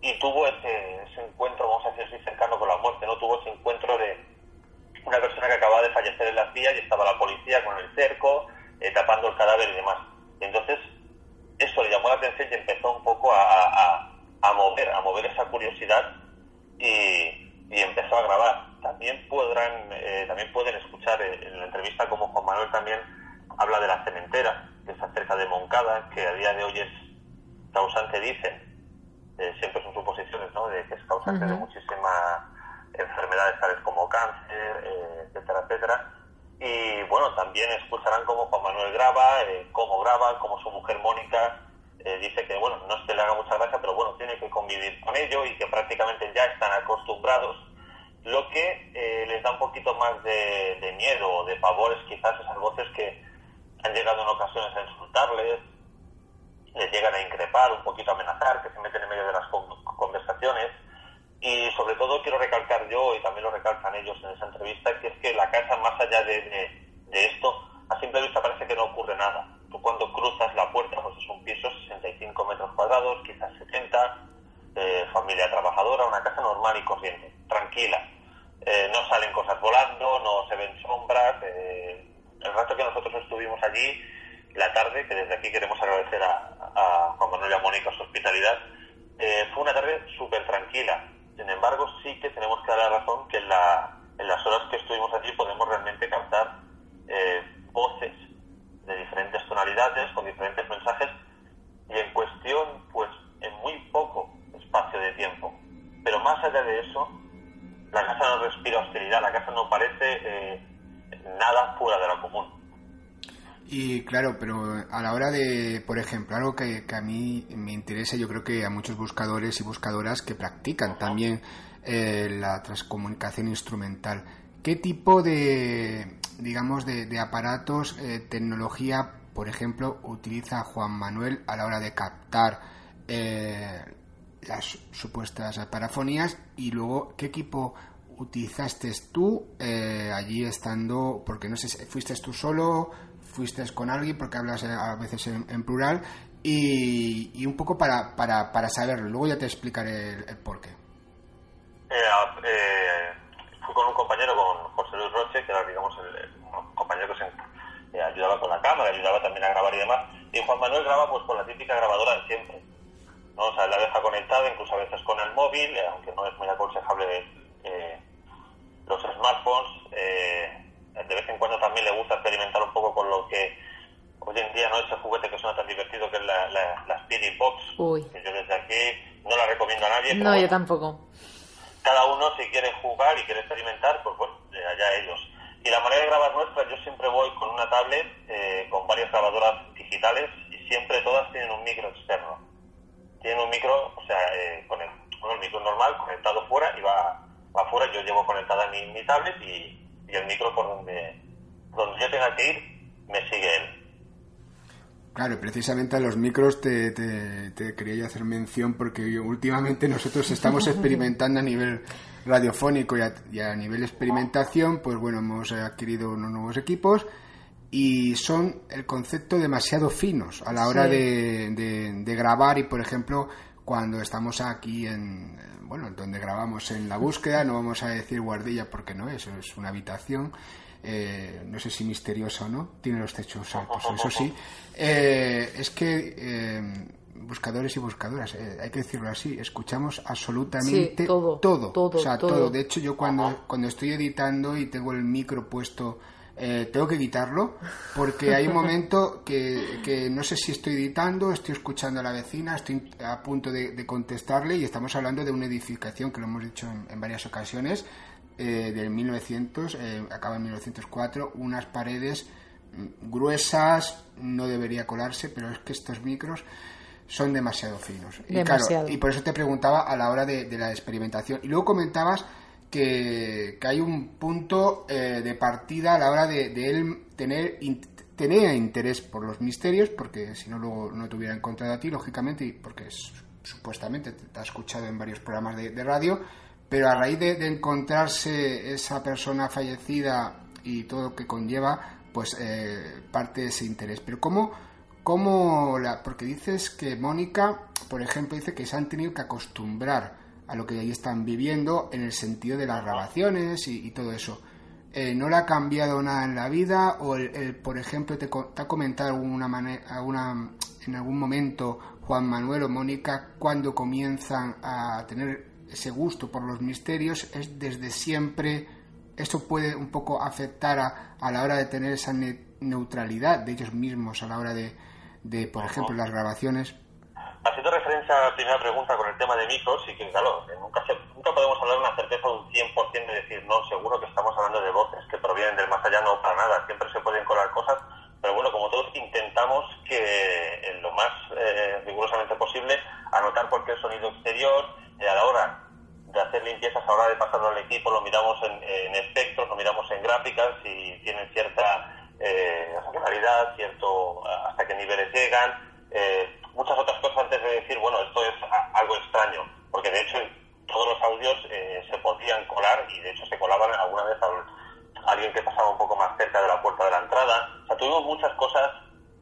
y tuvo ese, ese encuentro, vamos a decir así, cercano con la muerte, ¿no? Tuvo ese encuentro de una persona que acababa de fallecer en las vías y estaba la policía con el cerco, eh, tapando el cadáver y demás. Entonces, eso le llamó la atención y empezó un poco a, a- a mover, a mover esa curiosidad y, y empezó a grabar. También podrán, eh, también pueden escuchar eh, en la entrevista como Juan Manuel también habla de la cementera, que está cerca de Moncada, que a día de hoy es causante, dicen, eh, siempre son suposiciones, ¿no?, de que es causante de muchísimas enfermedades tales como cáncer, eh, etcétera, etcétera. Y bueno, también escucharán cómo Juan Manuel graba, eh, cómo graba, cómo su mujer Mónica eh, dice que, bueno, no es que le haga mucha gracia, pero bueno, tiene que convivir con ello y que prácticamente ya están acostumbrados. Lo que eh, les da un poquito más de, miedo o de pavor es quizás esas voces que han llegado en ocasiones a insultarles, les llegan a increpar, un poquito a amenazar, que se meten en medio de las con- conversaciones. Y sobre todo quiero recalcar yo, y también lo recalcan ellos en esa entrevista, que es que la casa, más allá de, esto, a simple vista parece que no ocurre nada. Tú cuando cruzas la puerta, pues es un piso, 65 metros cuadrados, quizás 70, eh, familia trabajadora, una casa normal y corriente, tranquila. Eh, no salen cosas volando, no se ven sombras. eh, el rato que nosotros estuvimos allí, la tarde, que desde aquí queremos agradecer a, a Juan Manuel y a Mónica su hospitalidad, eh, fue una tarde súper tranquila. Sin embargo, sí que tenemos que dar la razón que en, la- en las horas que estuvimos allí podemos realmente captar eh, voces de diferentes tonalidades, con diferentes mensajes, y en cuestión, pues, en muy poco espacio de tiempo. Pero más allá de eso, la casa no respira hostilidad, la casa no parece eh, nada fuera de lo común.
Y claro, pero a la hora de, por ejemplo, algo que, que a mí me interesa, yo creo que a muchos buscadores y buscadoras que practican también eh, la transcomunicación instrumental, ¿qué tipo de, digamos, de, de aparatos, eh, tecnología, por ejemplo, utiliza Juan Manuel a la hora de captar eh, las supuestas parafonías y luego qué equipo utilizaste tú eh, allí estando, porque no sé, fuiste tú solo, fuiste con alguien, porque hablas eh, a veces en, en plural, y, un poco para, para, para saberlo. Luego ya te explicaré el, el porqué.
Eh, eh, fui con un compañero, con José Luis Roche, que era, digamos, el, compañero que se ayudaba con la cámara, ayudaba también a grabar y demás. Y Juan Manuel graba pues con la típica grabadora de siempre. ¿no? O sea, la deja conectada, incluso a veces con el móvil, aunque no es muy aconsejable los smartphones. eh, de vez en cuando también le gusta experimentar un poco con lo que hoy en día no es ese juguete que suena tan divertido que es la, la, la Spirit Box.
Uy.
Que yo desde aquí no la recomiendo a nadie. pero
No, yo tampoco.
cada uno si quiere jugar y quiere experimentar, pues bueno, eh, allá ellos. Y la manera de grabar nuestra, yo siempre voy con una tablet eh, con varias grabadoras digitales y siempre todas tienen un micro externo. Tienen un micro, o sea, eh, con, el, con el micro normal conectado fuera y va, va fuera. Yo llevo conectada mi, mi tablet y, y el micro por donde, donde yo tenga que ir, me sigue él.
Claro, precisamente a los micros te, te, te quería hacer mención porque últimamente nosotros estamos experimentando a nivel radiofónico y a, y a, nivel experimentación, pues bueno, hemos adquirido unos nuevos equipos y son el concepto demasiado finos a la hora
Sí.
de, de- de grabar y, por ejemplo, cuando estamos aquí en, bueno, donde grabamos en la búsqueda, no vamos a decir guardilla porque no es, es una habitación, eh, no sé si misteriosa o no, tiene los techos altos, eso sí, eh, es que eh, buscadores y buscadoras, eh, hay que decirlo así, escuchamos absolutamente
Sí, todo,
todo,
todo,
o sea,
todo.
todo. De hecho, yo cuando, cuando estoy editando y tengo el micro puesto, eh, tengo que quitarlo porque hay un momento que, que no sé si estoy editando, estoy escuchando a la vecina, estoy a punto de, de contestarle y estamos hablando de una edificación que lo hemos dicho en, en varias ocasiones, eh, del 1900, eh, acaba en 1904, unas paredes mm, gruesas, no debería colarse, pero es que estos micros son demasiado finos. Y claro, y por eso te preguntaba a la hora de, de la experimentación. Y luego comentabas que, que hay un punto eh, de partida a la hora de, de él tener in- interés por los misterios, porque si no luego no te hubiera encontrado a ti, lógicamente, y porque es- supuestamente te, te ha escuchado en varios programas de, radio, pero a raíz de, de encontrarse esa persona fallecida y todo lo que conlleva, pues eh, parte de ese interés. Pero ¿cómo, cómo la, porque dices que Mónica, por ejemplo, dice que se han tenido que acostumbrar a lo que ahí están viviendo en el sentido de las grabaciones y, y todo eso. Eh, ¿No le ha cambiado nada en la vida? ¿O, el, el, por ejemplo, te, te ha comentado alguna alguna, en algún momento Juan Manuel o Mónica cuando comienzan a tener ese gusto por los misterios? ¿Es desde siempre? ¿Esto puede un poco afectar a, a la hora de tener esa ne- neutralidad de ellos mismos a la hora de, de por ejemplo, las grabaciones?
Haciendo referencia a la primera pregunta con el tema de micros, sí que claro, nunca, se- nunca podemos hablar una certeza de un 100% de decir, no, seguro que estamos hablando de voces que provienen del más allá, no para nada, siempre se pueden colar cosas, pero bueno, como todos intentamos que en lo más eh, rigurosamente posible anotar cualquier sonido exterior, eh, a la hora de hacer limpiezas, a la hora de pasarlo al equipo, lo miramos en, en espectros, lo miramos en gráficas, si tienen cierta eh, regularidad, cierto hasta qué niveles llegan, eh, muchas otras cosas antes de decir, bueno, esto es algo extraño, porque de hecho todos los audios eh, se podían colar y de hecho se colaban alguna vez a alguien que pasaba un poco más cerca de la puerta de la entrada. O sea, tuvimos muchas cosas,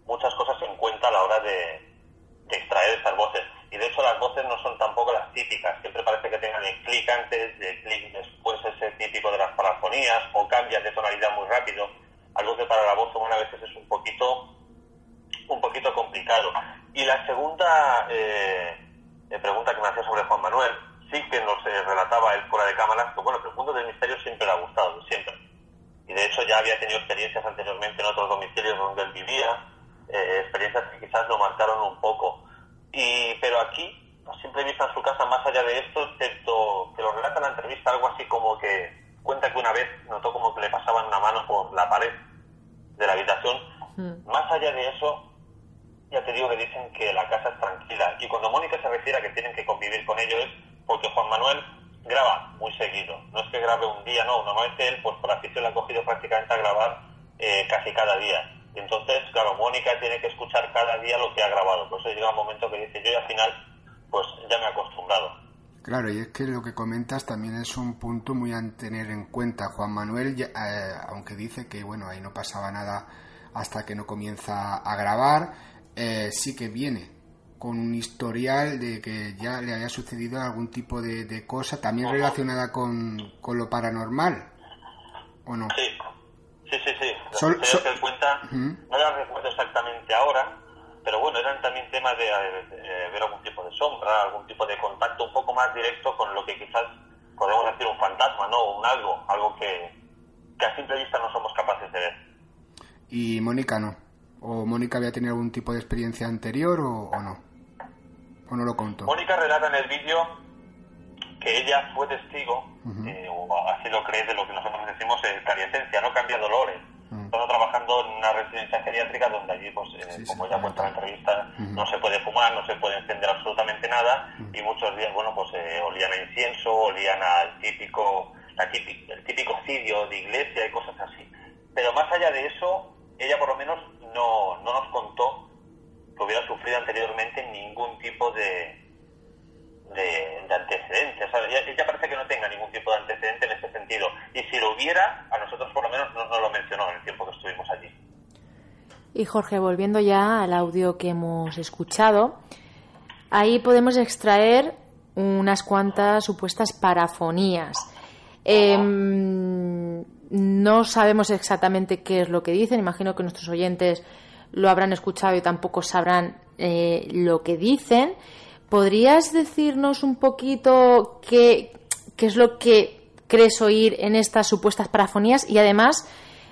muchas cosas en cuenta a la hora de, extraer estas voces. Y de hecho las voces no son tampoco las típicas, siempre parece que tengan el clic antes, de clic después ese típico de las parafonías, o cambian de tonalidad muy rápido, algo que para la voz humana a veces es un poquito un poquito complicado. Y la segunda eh, eh, pregunta que me hacía sobre Juan Manuel, sí que nos eh, relataba él fuera de cámaras, que bueno, que el mundo del misterio siempre le ha gustado, siempre. Y de hecho ya había tenido experiencias anteriormente en otros domicilios donde él vivía, eh, experiencias que quizás lo marcaron un poco. Y, pero aquí, a simple vista en su casa, más allá de esto, excepto que lo relata en la entrevista algo así como que cuenta que una vez notó como que le pasaban una mano por la pared de la habitación. Más allá de eso, ya te digo que dicen que la casa es tranquila. Y cuando Mónica se refiere que tienen que convivir con ellos es porque Juan Manuel graba muy seguido. No es que grabe un día, no. Normalmente él, pues por afición, le ha cogido prácticamente a grabar eh, casi cada día. Y entonces, claro, Mónica tiene que escuchar cada día lo que ha grabado. Por eso llega un momento que dice, yo y al final, pues ya me he acostumbrado.
Claro, y es que lo que comentas también es un punto muy a tener en cuenta. Juan Manuel, ya- eh, aunque dice que bueno ahí no pasaba nada hasta que no comienza a grabar, eh, sí que viene con un historial de que ya le haya sucedido algún tipo de, de cosa, también relacionada con, con lo paranormal, ¿o no?
Sí, sí, sí. sí. Las
Sol-
que él cuenta, no las recuerdo exactamente ahora, pero bueno, eran también temas de eh, ver algún tipo de sombra, algún tipo de contacto un poco más directo con lo que quizás podemos decir un fantasma, ¿no? Un algo, algo que, que a simple vista no somos capaces de ver.
Y Mónica no. ¿O Mónica había tenido algún tipo de experiencia anterior o, o no? ¿O no lo contó?
Mónica relata en el vídeo que ella fue testigo
Ujú.
de, un- o así lo cree de lo que nosotros decimos eh, cariesencia, no cambia dolores. Estamos trabajando en una residencia geriátrica donde allí, pues, eh, como ya cuenta la entrevista, no se puede fumar, no se puede encender absolutamente nada y muchos días, bueno, pues eh, olían a incienso, olían al típico, la típico, el típico cidio de iglesia y cosas así. Pero más allá de eso, ella por lo menos no, no nos contó que hubiera sufrido anteriormente ningún tipo de, de, de antecedente. O sea, ella, ella parece que no tenga ningún tipo de antecedente en ese sentido. Y si lo hubiera, a nosotros por lo menos no nos lo mencionó en el tiempo que estuvimos allí.
Y Jorge, volviendo ya al audio que hemos escuchado, ahí podemos extraer unas cuantas supuestas parafonías. No sabemos exactamente qué es lo que dicen, imagino que nuestros oyentes lo habrán escuchado y tampoco sabrán eh, lo que dicen. ¿Podrías decirnos un poquito qué, qué es lo que crees oír en estas supuestas parafonías? Y además,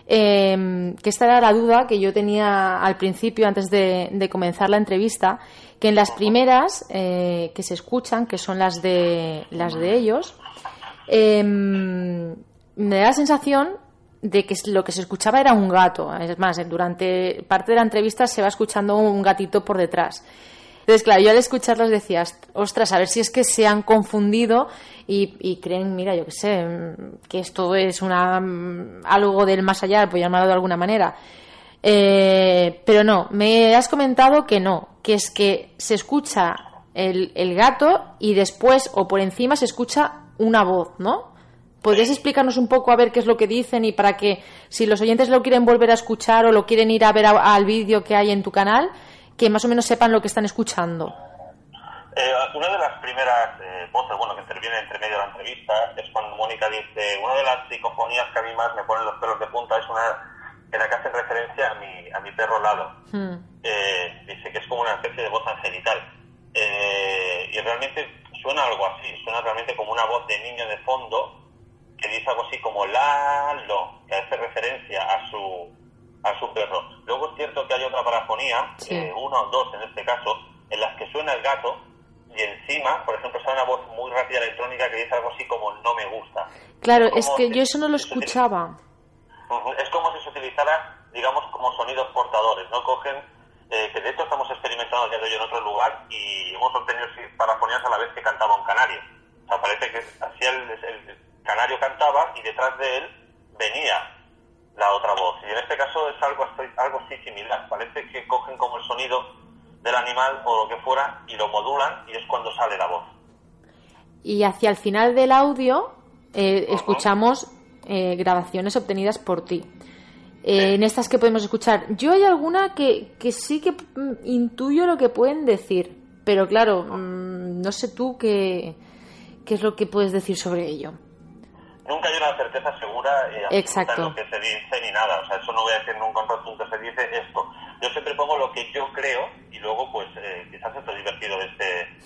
eh, que esta era la duda que yo tenía al principio, antes de, de comenzar la entrevista, que en las primeras eh, que se escuchan, que son las de, las de ellos, eh, me da la sensación de que lo que se escuchaba era un gato. Es más, durante parte de la entrevista se va escuchando un gatito por detrás. Entonces, claro, yo al escucharlos decía, ostras, a ver si es que se han confundido y, y creen, mira, yo qué sé, que esto es una algo del más allá, por llamarlo de alguna manera. Eh, pero no, me has comentado que no, que es que se escucha el, el gato y después o por encima se escucha una voz, ¿no? ¿Podrías explicarnos un poco a ver qué es lo que dicen y para que si los oyentes lo quieren volver a escuchar o lo quieren ir a ver a- al vídeo que hay en tu canal, que más o menos sepan lo que están escuchando?
Eh, una de las primeras eh, voces, bueno, que interviene entre medio de la entrevista es cuando Mónica dice, una de las psicofonías que a mí más me ponen los pelos de punta es una en la que hacen referencia a mi, a mi perro Lalo. Eh, dice que es como una especie de voz angelical. Eh, y realmente suena algo así, suena realmente como una voz de niño de fondo que dice algo así como Lalo, que hace referencia a su, a su perro. Luego es cierto que hay otra parafonía,
Sí.
eh, una o dos en este caso, en las que suena el gato y encima, por ejemplo, sale una voz muy rápida electrónica que dice algo así como no me gusta.
Claro, es que yo eso no lo escuchaba.
Es como si se utilizara, digamos, como sonidos portadores, ¿no? Cogen, eh, que de hecho estamos experimentando ya de hoy en otro lugar y hemos obtenido parafonías a la vez que cantaba un canario. O sea, parece que hacía el, el canario cantaba y detrás de él venía la otra voz. Y en este caso es algo, así- algo así similar. Parece que cogen como el sonido del animal o lo que fuera y lo modulan y es cuando sale la voz.
Y hacia el final del audio eh, escuchamos eh, grabaciones obtenidas por ti. Eh, En estas que podemos escuchar. Yo hay alguna que, que sí que mm, intuyo lo que pueden decir, pero claro, mm, no sé tú qué, qué es lo que puedes decir sobre ello.
Nunca hay una certeza segura eh,
Exacto.
en lo que se dice ni nada. O sea, eso no voy a decir nunca en rotundo se dice esto. Yo siempre pongo lo que yo creo y luego, pues, eh, quizás esto es divertido de este,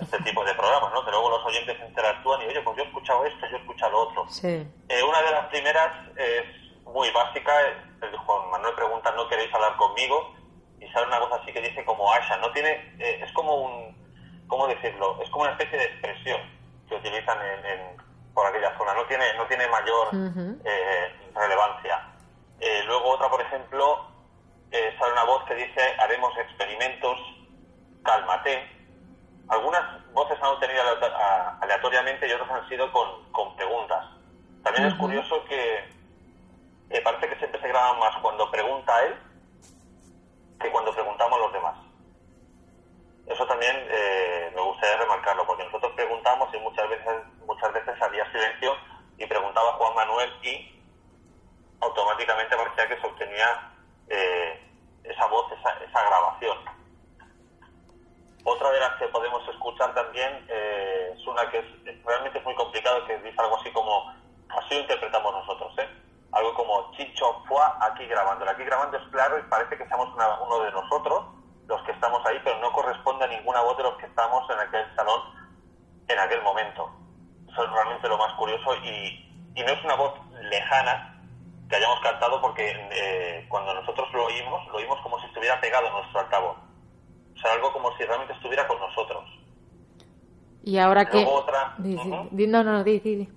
este tipo de programas, ¿no? Que luego los oyentes interactúan y, oye, pues yo he escuchado esto, yo he escuchado lo otro.
Sí.
Eh, una de las primeras es muy básica. El Juan Manuel pregunta, ¿no queréis hablar conmigo? Y sale una cosa así que dice como Asha. No tiene, eh, es como un, ¿cómo decirlo? Es como una especie de expresión que utilizan en, en- por aquella zona. No tiene, no tiene mayor eh, relevancia. Eh, luego otra, por ejemplo, eh, sale una voz que dice, haremos experimentos, cálmate. Algunas voces han obtenido alea- a- aleatoriamente y otras han sido con, con preguntas. También es curioso que eh, parece que siempre se graban más cuando pregunta él que cuando preguntamos los demás. Eso también eh, me gustaría remarcarlo, porque nosotros preguntamos y muchas veces, muchas veces había silencio y preguntaba Juan Manuel y automáticamente parecía que se obtenía eh, esa voz, esa, esa grabación. Otra de las que podemos escuchar también eh, es una que es, realmente muy complicado, que dice algo así como, así lo interpretamos nosotros, ¿eh? algo como Chicho fue aquí grabando. Aquí grabando es claro y parece que seamos una- uno de nosotros, los que estamos ahí, pero no corresponde a ninguna voz de los que estamos en aquel salón en aquel momento. Eso es realmente lo más curioso y, y no es una voz lejana que hayamos cantado porque eh, cuando nosotros lo oímos, lo oímos como si estuviera pegado a nuestro altavoz. O sea, algo como si realmente estuviera con nosotros.
Y ahora que...
Luego otra,
Di- di-
ujú.
di- no, no, di, di.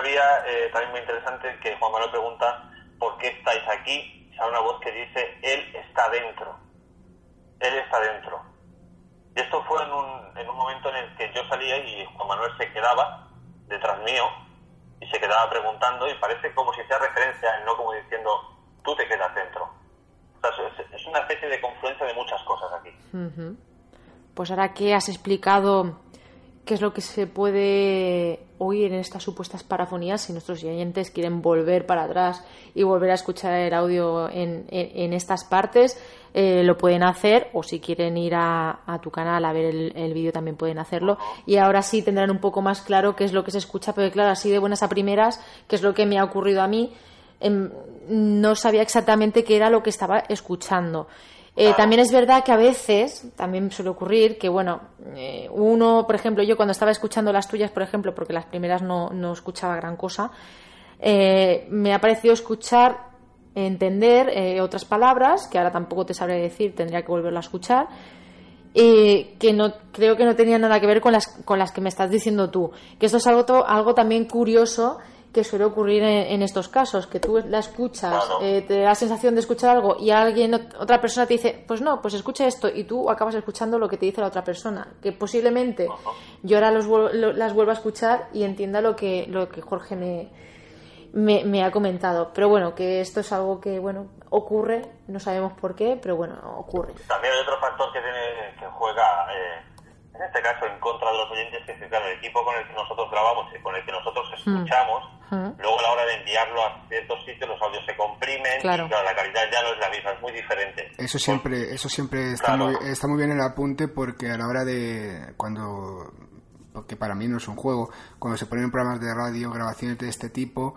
salía eh, también muy interesante que Juan Manuel pregunta ¿por qué estáis aquí? Y sale una voz que dice Él está dentro. Él está dentro. Y esto fue en un, en un momento en el que yo salía y Juan Manuel se quedaba detrás mío y se quedaba preguntando y parece como si sea referencia, no como diciendo tú te quedas dentro. O sea, es, una especie de confluencia de muchas cosas aquí.
Ujú. Pues ahora que has explicado qué es lo que se puede oír en estas supuestas parafonías, si nuestros oyentes quieren volver para atrás y volver a escuchar el audio en, en- estas partes, eh, lo pueden hacer, o si quieren ir a, a tu canal a ver el, el vídeo también pueden hacerlo. Y ahora sí tendrán un poco más claro qué es lo que se escucha, pero claro, así de buenas a primeras, que es lo que me ha ocurrido a mí, em, no sabía exactamente qué era lo que estaba escuchando. Eh, también es verdad que a veces, también suele ocurrir que, bueno, eh, uno, por ejemplo, yo cuando estaba escuchando las tuyas, por ejemplo, porque las primeras no, no escuchaba gran cosa, eh, me ha parecido escuchar, entender otras palabras, que ahora tampoco te sabré decir, tendría que volverlo a escuchar, que no creo que no tenía nada que ver con las, con las que me estás diciendo tú. Que esto es algo, algo también curioso que suele ocurrir en, en estos casos, que tú la escuchas, eh, te da la sensación de escuchar algo y alguien, ot- otra persona te dice, pues no, pues escucha esto y tú acabas escuchando lo que te dice la otra persona, que posiblemente yo ahora los lo- las vuelva a escuchar y entienda lo que, lo que Jorge me, me, me ha comentado. Pero bueno, que esto es algo que, bueno, ocurre, no sabemos por qué, pero bueno, ocurre.
También hay otro factor que tiene que juega, eh, en este caso, en contra de los oyentes, que es claro, el equipo con el que nosotros grabamos y con el que nosotros escuchamos,
Mm.
Luego a la hora de enviarlo a ciertos sitios los audios se comprimen
Claro.
y claro, la calidad ya no es la misma, es muy diferente.
Eso siempre, eso siempre está, muy, está muy bien el apunte porque a la hora de cuando, porque para mí no es un juego, cuando se ponen programas de radio, grabaciones de este tipo,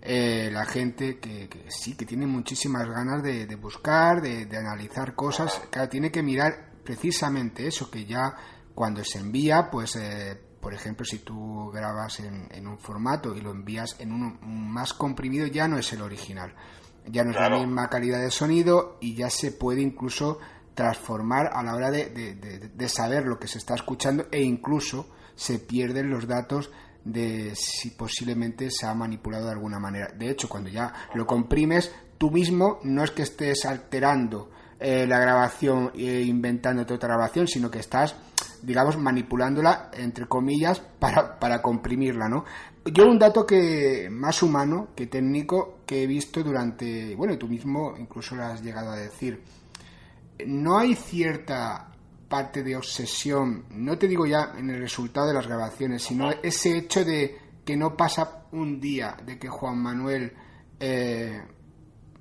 eh, la gente que, que sí, que tiene muchísimas ganas de, de buscar, de, de analizar cosas, claro, tiene que mirar precisamente eso, que ya cuando se envía, pues, eh, por ejemplo, si tú grabas en, en un formato y lo envías en uno más comprimido, ya no es el original. Ya no es la misma calidad de sonido y ya se puede incluso transformar a la hora de, de- de- de saber lo que se está escuchando e incluso se pierden los datos de si posiblemente se ha manipulado de alguna manera. De hecho, cuando ya lo comprimes, tú mismo no es que estés alterando eh, la grabación e inventándote otra grabación, sino que estás, digamos, manipulándola, entre comillas, para, para comprimirla, ¿no? Yo un dato que más humano que técnico que he visto durante, bueno, tú mismo incluso lo has llegado a decir, no hay cierta parte de obsesión, no te digo ya en el resultado de las grabaciones, sino ese hecho de que no pasa un día de que Juan Manuel eh,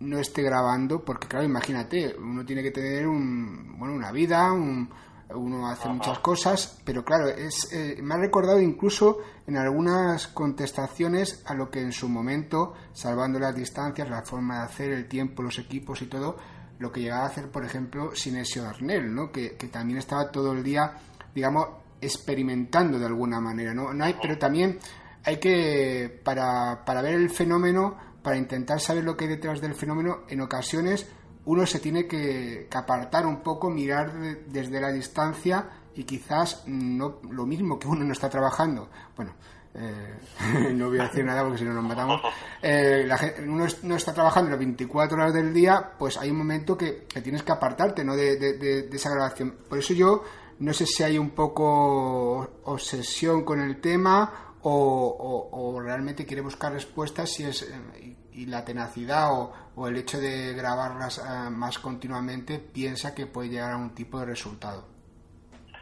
no esté grabando, porque claro, imagínate, uno tiene que tener un, bueno, una vida, un- uno hace muchas cosas, pero claro, es, eh, me ha recordado incluso en algunas contestaciones a lo que en su momento, salvando las distancias, la forma de hacer, el tiempo, los equipos y todo, lo que llegaba a hacer, por ejemplo, Sinesio Darnell, ¿no? que, que también estaba todo el día, digamos, experimentando de alguna manera, ¿no? no hay, pero también hay que, para, para ver el fenómeno, para intentar saber lo que hay detrás del fenómeno, en ocasiones uno se tiene que, apartar un poco, mirar de- desde la distancia y quizás no lo mismo que uno no está trabajando. Bueno, eh, no voy a decir nada porque si no nos matamos. Eh, la uno no está trabajando las 24 horas del día, pues hay un momento que, que tienes que apartarte ¿no? de, de- esa grabación. Por eso yo no sé si hay un poco obsesión con el tema o, o- o realmente quiere buscar respuestas si es eh, y, y la tenacidad o, o el hecho de grabarlas eh, más continuamente piensa que puede llegar a un tipo de resultado.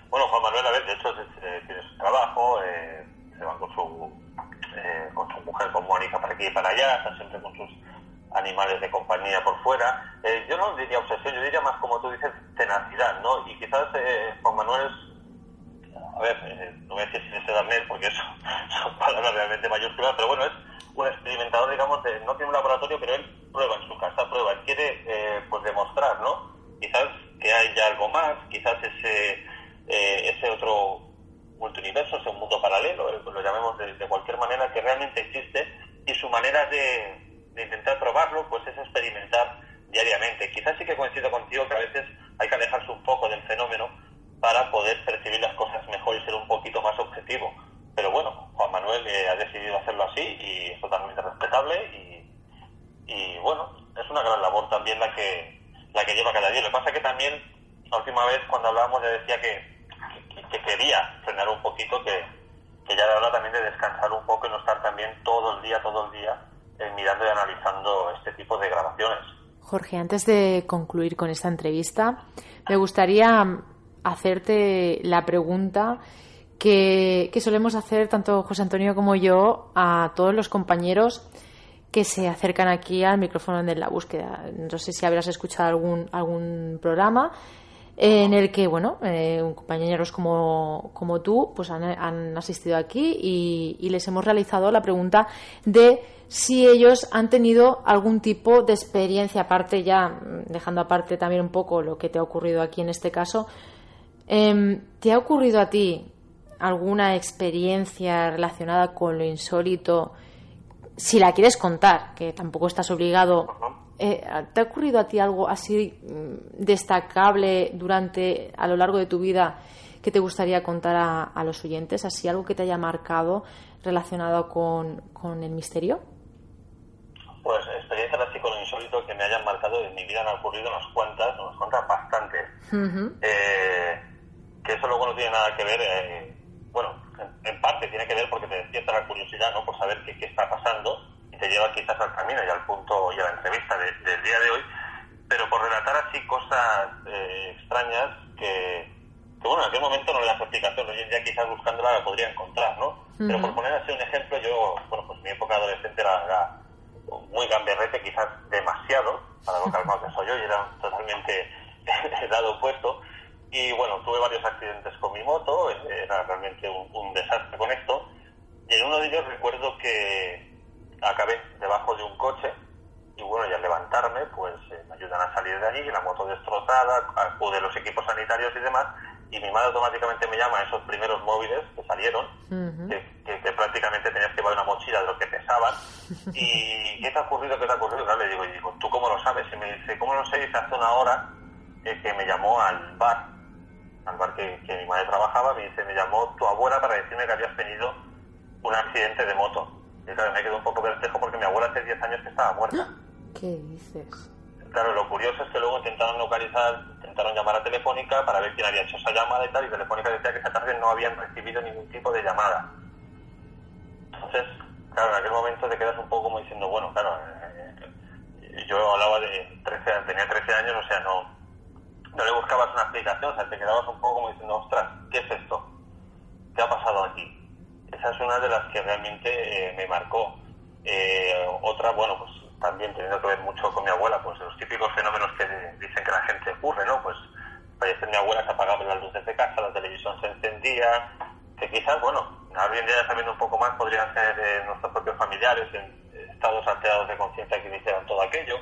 Bueno, Juan Manuel, a ver, de hecho, tiene su trabajo, eh, se va con su, eh, con su mujer, con Mónica, para aquí y para allá, está siempre con sus animales de compañía por fuera. Eh, yo no diría obsesión, yo diría más, como tú dices, tenacidad, ¿no? Y quizás eh, Juan Manuel es, a ver, eh, no voy a decir sin Darnell, porque eso son palabras realmente mayúsculas, pero bueno, es un experimentador, digamos, de- no tiene un laboratorio, pero él prueba en su casa, prueba, él quiere eh, pues demostrar, ¿no? Quizás que hay ya algo más, quizás ese, eh, ese otro multiuniverso, ese mundo paralelo, eh, lo llamemos de, de cualquier manera, que realmente existe, y su manera de, de intentar probarlo, pues es experimentar diariamente. Quizás sí que coincido contigo que a veces hay que alejarse un poco del fenómeno para poder percibir las cosas mejor y ser un poquito más objetivo. Pero bueno, Juan Manuel eh, ha decidido hacerlo así y es totalmente respetable y, y, bueno, es una gran labor también la que, la que lleva cada día. Lo que pasa que también la última vez cuando hablábamos le decía que, que, que, quería frenar un poquito, que, que ya le habla también de descansar un poco y no estar también todo el día, todo el día eh, mirando y analizando este tipo de grabaciones.
Jorge, antes de concluir con esta entrevista, me gustaría hacerte la pregunta que, que solemos hacer tanto José Antonio como yo a todos los compañeros que se acercan aquí al micrófono de la búsqueda. No sé si habrás escuchado algún, algún programa en el que, bueno, eh, compañeros como, como tú, pues han, han asistido aquí y, y les hemos realizado la pregunta de si ellos han tenido algún tipo de experiencia, aparte ya, mm, dejando aparte también un poco lo que te ha ocurrido aquí en este caso, em, ¿te ha ocurrido a ti alguna experiencia relacionada con lo insólito? Si la quieres contar, que tampoco estás obligado, eh, ¿te ha ocurrido a ti algo así mm, destacable durante, a lo largo de tu vida que te gustaría contar a, a los oyentes? ¿Así algo que te haya marcado relacionado con, con el misterio?
Pues experiencias así con lo insólito que me hayan marcado en mi vida han ocurrido unas cuantas, unas cuantas bastantes. Eh, que eso luego no tiene nada que ver, eh, bueno, en, en parte tiene que ver porque te despierta la curiosidad, ¿no? Por saber qué, qué está pasando y te lleva quizás al camino y al punto y a la entrevista de- del día de hoy, pero por relatar así cosas eh, extrañas que, que, bueno, en aquel momento no le das explicación, hoy en día quizás buscándola la podría encontrar, ¿no? Pero por poner así un ejemplo, yo, bueno, pues mi época adolescente era, era muy gamberrete, quizás demasiado, para lo calmado que soy yo, y era totalmente el lado opuesto. Y bueno, tuve varios accidentes con mi moto, era realmente un, un desastre con esto. Y en uno de ellos recuerdo que acabé debajo de un coche y bueno, y al levantarme, pues eh, me ayudan a salir de allí, la moto destrozada, acude los equipos sanitarios y demás, y mi madre automáticamente me llama a esos primeros móviles que salieron, que, que- que prácticamente tenías que llevar una mochila de lo que pesaban. ¿Y qué te ha ocurrido? ¿Qué te ha ocurrido? Claro, le digo, y digo, ¿tú cómo lo sabes? Y me dice, ¿cómo lo sé? Dice, hace una hora eh, que me llamó al bar, al bar que, que mi madre trabajaba, me dice, me llamó tu abuela para decirme que habías tenido un accidente de moto. Y claro, me quedó un poco perplejo porque mi abuela hace 10 años que estaba muerta.
¿Qué dices?
Claro, lo curioso es que luego intentaron localizar, intentaron llamar a Telefónica para ver quién había hecho esa llamada y tal, y Telefónica decía que esa tarde no habían recibido ningún tipo de llamada. Entonces, claro, en aquel momento te quedas un poco como diciendo, bueno, claro, eh, yo hablaba de 13 años, tenía 13 años, o sea, no, no le buscabas una explicación, o sea, te quedabas un poco como diciendo, ostras, ¿qué es esto? ¿Qué ha pasado aquí? Esa es una de las que realmente eh, me marcó. Eh, otra, bueno, pues también teniendo que ver mucho con mi abuela, pues los típicos fenómenos que dicen que la gente ocurre, ¿no? Pues falleció mi abuela, se apagaban las luces de casa, la televisión se encendía, que quizás, bueno, ahora hoy en día sabiendo un poco más, podrían ser eh, nuestros propios familiares en estados alterados de conciencia que hicieran todo aquello,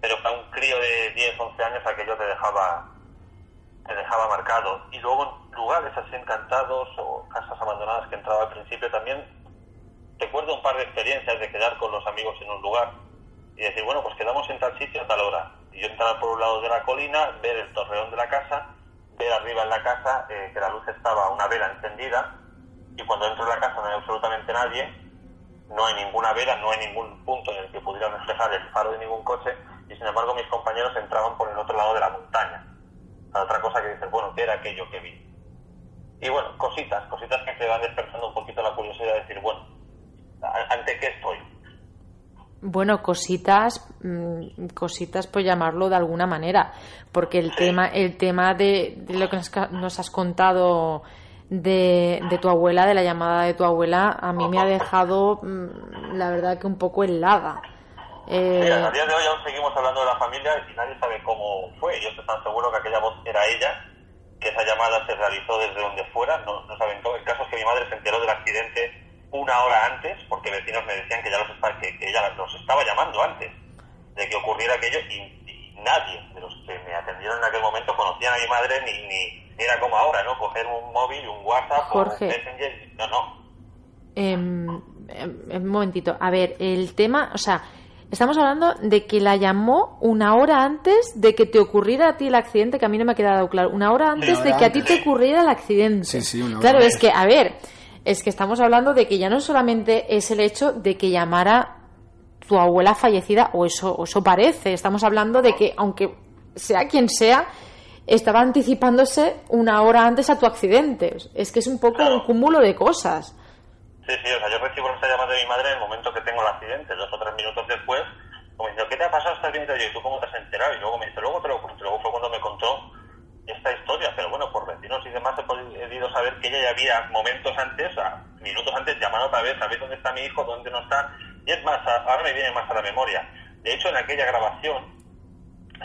pero para un crío de 10, 11 años aquello te dejaba te dejaba marcado. Y luego en lugares así encantados o casas abandonadas que entraba al principio también, recuerdo un par de experiencias de quedar con los amigos en un lugar y decir, bueno, pues quedamos en tal sitio a tal hora. Y yo entrar por un lado de la colina, ver el torreón de la casa, ver arriba en la casa eh, que la luz estaba una vela encendida y cuando entro en la casa no hay absolutamente nadie, no hay ninguna vela, no hay ningún punto en el que pudiera reflejar el faro de ningún coche y sin embargo mis compañeros entraban por el otro lado de la montaña. A otra cosa que dices, bueno, ¿qué era aquello que vi? Y bueno, cositas, cositas que te van despertando un poquito la curiosidad de decir, bueno, ¿a- ¿ante qué estoy?
Bueno, cositas, mm, cositas por llamarlo de alguna manera, porque el tema, el tema de, de lo que nos has contado de, de tu abuela, de la llamada de tu abuela, a mí me ha dejado, mm, la verdad que un poco helada. Eh,
Mira, a día de hoy aún seguimos hablando de la familia y nadie sabe cómo fue. Yo estoy tan seguro que aquella voz era ella, que esa llamada se realizó desde donde fuera, no, no saben cómo. El caso es que mi madre se enteró del accidente una hora antes, porque vecinos me decían que, ya los está- que, que ella los estaba llamando antes de que ocurriera aquello y, y nadie de los que me atendieron en aquel momento conocían a mi madre ni, ni, era como ahora, ¿no? Coger un móvil, un WhatsApp
Jorge.
o un Messenger. No, no.
em, un momentito, a ver, el tema, o sea, estamos hablando de que la llamó una hora antes de que te ocurriera a ti el accidente, que a mí no me ha quedado claro, una hora antes
Una
de que a ti te ocurriera el accidente.
Sí, sí, una hora
Claro,
antes.
es que, a ver, es que estamos hablando de que ya no solamente es el hecho de que llamara tu abuela fallecida, o eso, o eso parece, estamos hablando de que, aunque sea quien sea, estaba anticipándose una hora antes a tu accidente. Es que es un poco un cúmulo de cosas.
Sí, sí, o sea, yo recibo esta llamada de mi madre en el momento que tengo el accidente, dos o tres minutos después, como diciendo, ¿qué te ha pasado? ¿Estás bien? Y yo, ¿y tú cómo te has enterado? Y luego me dice, luego te lo cuento. Luego fue cuando me contó esta historia, pero bueno, por vecinos y demás he podido saber que ella ya había momentos antes, minutos antes, llamado otra vez, a ver dónde está mi hijo, dónde no está. Y es más, ahora me viene más a la memoria. De hecho, en aquella grabación,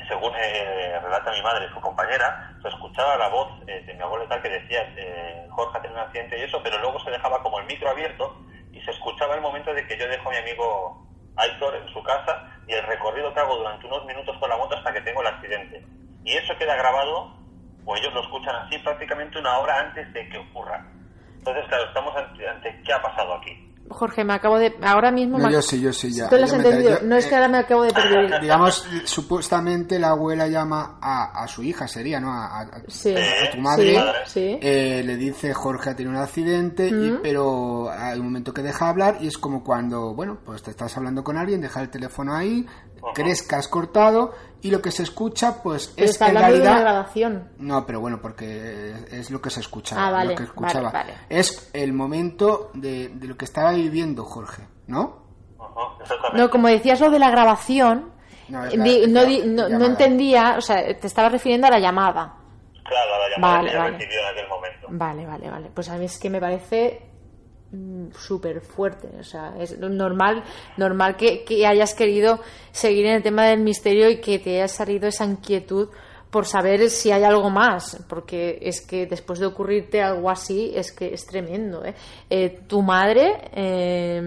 según eh, relata mi madre, su compañera, se escuchaba la voz eh, de mi abuela tal que decía, eh, Jorge tenido un accidente y eso, pero luego se dejaba como el micro abierto y se escuchaba el momento de que yo dejo a mi amigo Aitor en su casa y el recorrido que hago durante unos minutos con la moto hasta que tengo el accidente. Y eso queda grabado, o ellos lo escuchan así prácticamente una hora antes de que ocurra. Entonces, claro, estamos ante, ante qué ha pasado aquí.
Jorge, me acabo de. Ahora mismo.
No,
me-
yo sí, yo sí, ya.
Tú lo has entendido.
yo-
no es que ahora me acabo de perder.
Digamos, supuestamente la abuela llama a, a su hija, sería, ¿no? A, a-
Sí.
a tu madre.
Sí, sí.
Eh, le dice Jorge ha tenido un accidente, y- pero hay un momento que deja hablar y es como cuando, bueno, pues te estás hablando con alguien, deja el teléfono ahí, crees que has cortado y lo que se escucha, pues
Pero
es
está
que en
hablando de una
realidad...
grabación.
No, pero bueno, porque es, lo que se escuchaba.
Ah, vale,
lo que escuchaba.
vale, vale.
Es el momento de, de lo que estaba viviendo Jorge, ¿no?
No, como decías lo de la grabación,
No, es
di-
la-
no,
la
di- no- no
llamada.
entendía, o sea, te estaba refiriendo a la llamada.
Claro, la llamada
Vale,
que recibió en aquel momento.
Vale, vale, vale. Pues a mí es que me parece súper fuerte. O sea, es normal, normal que, hayas querido seguir en el tema del misterio y que te haya salido esa inquietud por saber si hay algo más, porque es que después de ocurrirte algo así, es que es tremendo. ¿eh? Eh, tu madre, eh,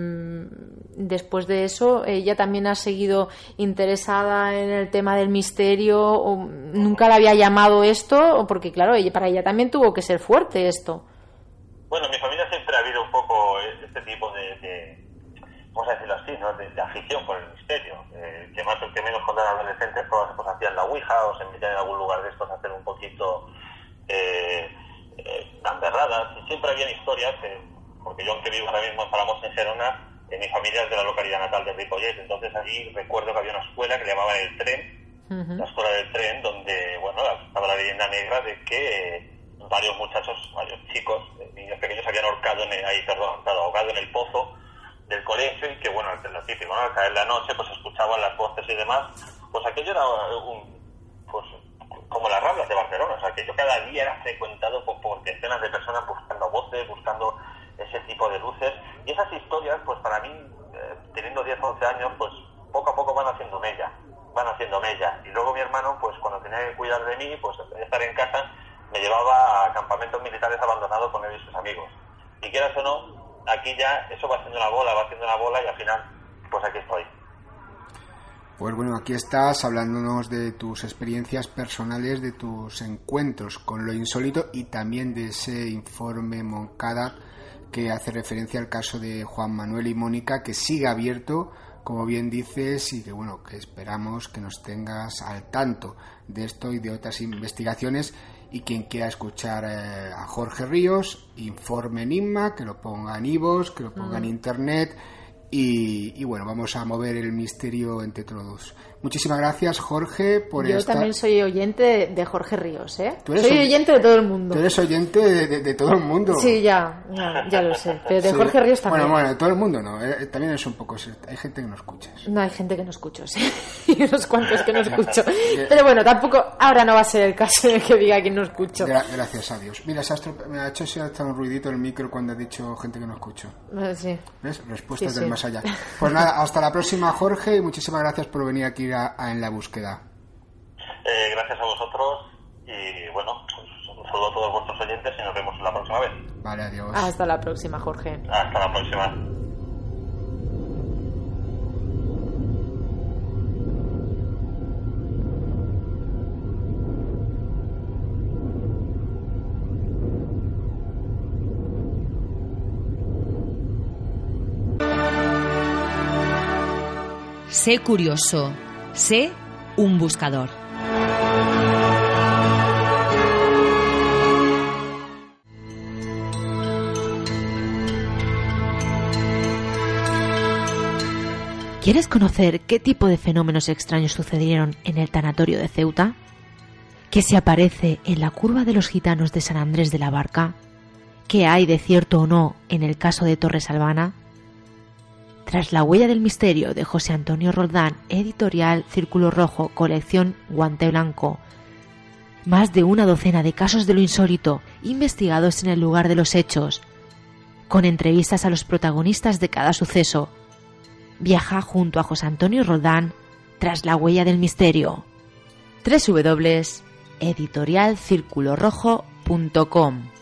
después de eso, ella también ha seguido interesada en el tema del misterio, o nunca le había llamado esto, porque claro, ella, para ella también tuvo que ser fuerte esto.
Bueno, en mi familia siempre ha habido un poco este tipo de, de vamos a decirlo así, ¿no? de, de afición por el misterio. Eh, que más o que menos cuando eran adolescentes pues, pues hacían la ouija o se metían en algún lugar de estos a hacer un poquito eh, eh. Y siempre habían historias, eh, porque yo aunque vivo ahora mismo en Palamos, en Gerona, en mi familia es de la localidad natal de Ripollet, entonces allí recuerdo que había una escuela que le llamaban el tren, la escuela del tren, donde, bueno, estaba la leyenda negra de que eh, varios muchachos, varios chicos, eh, niños pequeños, habían ahorcado en el, ahí, perdón, ahorcado, ahogado en el pozo del colegio y que, bueno, lo típico, ¿no? Al caer la noche, pues escuchaban las voces y demás. Pues aquello era un, pues, como las ramblas de Barcelona, o sea, aquello cada día era frecuentado por, decenas de personas buscando voces, buscando ese tipo de luces. Y esas historias, pues para mí, eh, teniendo 10 o 11 años, pues poco a poco van haciendo mella, van haciendo mella. Y luego mi hermano, pues cuando tenía que cuidar de mí, pues estar en casa, me llevaba a campamentos militares abandonados con él y sus amigos. Y quieras o no, aquí ya eso va haciendo una bola, va haciendo una bola y al final, pues aquí estoy.
Pues bueno, aquí estás hablándonos de tus experiencias personales, de tus encuentros con lo insólito y también de ese informe Moncada que hace referencia al caso de Juan Manuel y Mónica, que sigue abierto, como bien dices, y que bueno, que esperamos que nos tengas al tanto de esto y de otras investigaciones. Y quien quiera escuchar eh, a Jorge Ríos, informe Enigma, que lo ponga en Ivos, que lo ponga en
Mm.
internet. Y, y bueno, vamos a mover el misterio entre todos. Muchísimas gracias, Jorge, por
Yo
esta.
también soy oyente de Jorge Ríos, ¿eh? Soy
oy-
oyente de todo el mundo.
Tú eres oyente de, de- de todo el mundo.
Sí, ya, ya, ya lo sé. Pero de
Sí.
Jorge Ríos también.
Bueno, bueno, de todo el mundo no. eh, también es un poco. Hay gente que no escucha.
No, hay gente que no escucho, sí. y unos cuantos que no escucho. Pero bueno, tampoco, ahora no va a ser el caso de que diga que no escucho.
Gra- gracias a Dios. Mira, estrope- me ha hecho se ha hecho un ruidito el micro cuando ha dicho gente que no escucho.
Eh, Sí.
¿Ves? Respuestas
Sí,
del más allá. Pues nada, hasta la próxima, Jorge, y muchísimas gracias por venir aquí a, a En la Búsqueda.
Eh, gracias a vosotros y bueno, pues, un saludo a todos vuestros oyentes y nos vemos la próxima vez.
Vale, adiós.
Hasta la próxima, Jorge.
Hasta la próxima.
Sé curioso. Sé un buscador.
¿Quieres conocer qué tipo de fenómenos extraños sucedieron en el tanatorio de Ceuta? ¿Qué se aparece en la curva de los gitanos de San Andrés de la Barca? ¿Qué hay de cierto o no en el caso de Torres Albana? Tras la huella del misterio de José Antonio Roldán, editorial Círculo Rojo, colección Guante Blanco, más de una docena de casos de lo insólito investigados en el lugar de los hechos, con entrevistas a los protagonistas de cada suceso. Viaja junto a José Antonio Roldán tras la huella del misterio. www.editorialcirculorrojo.com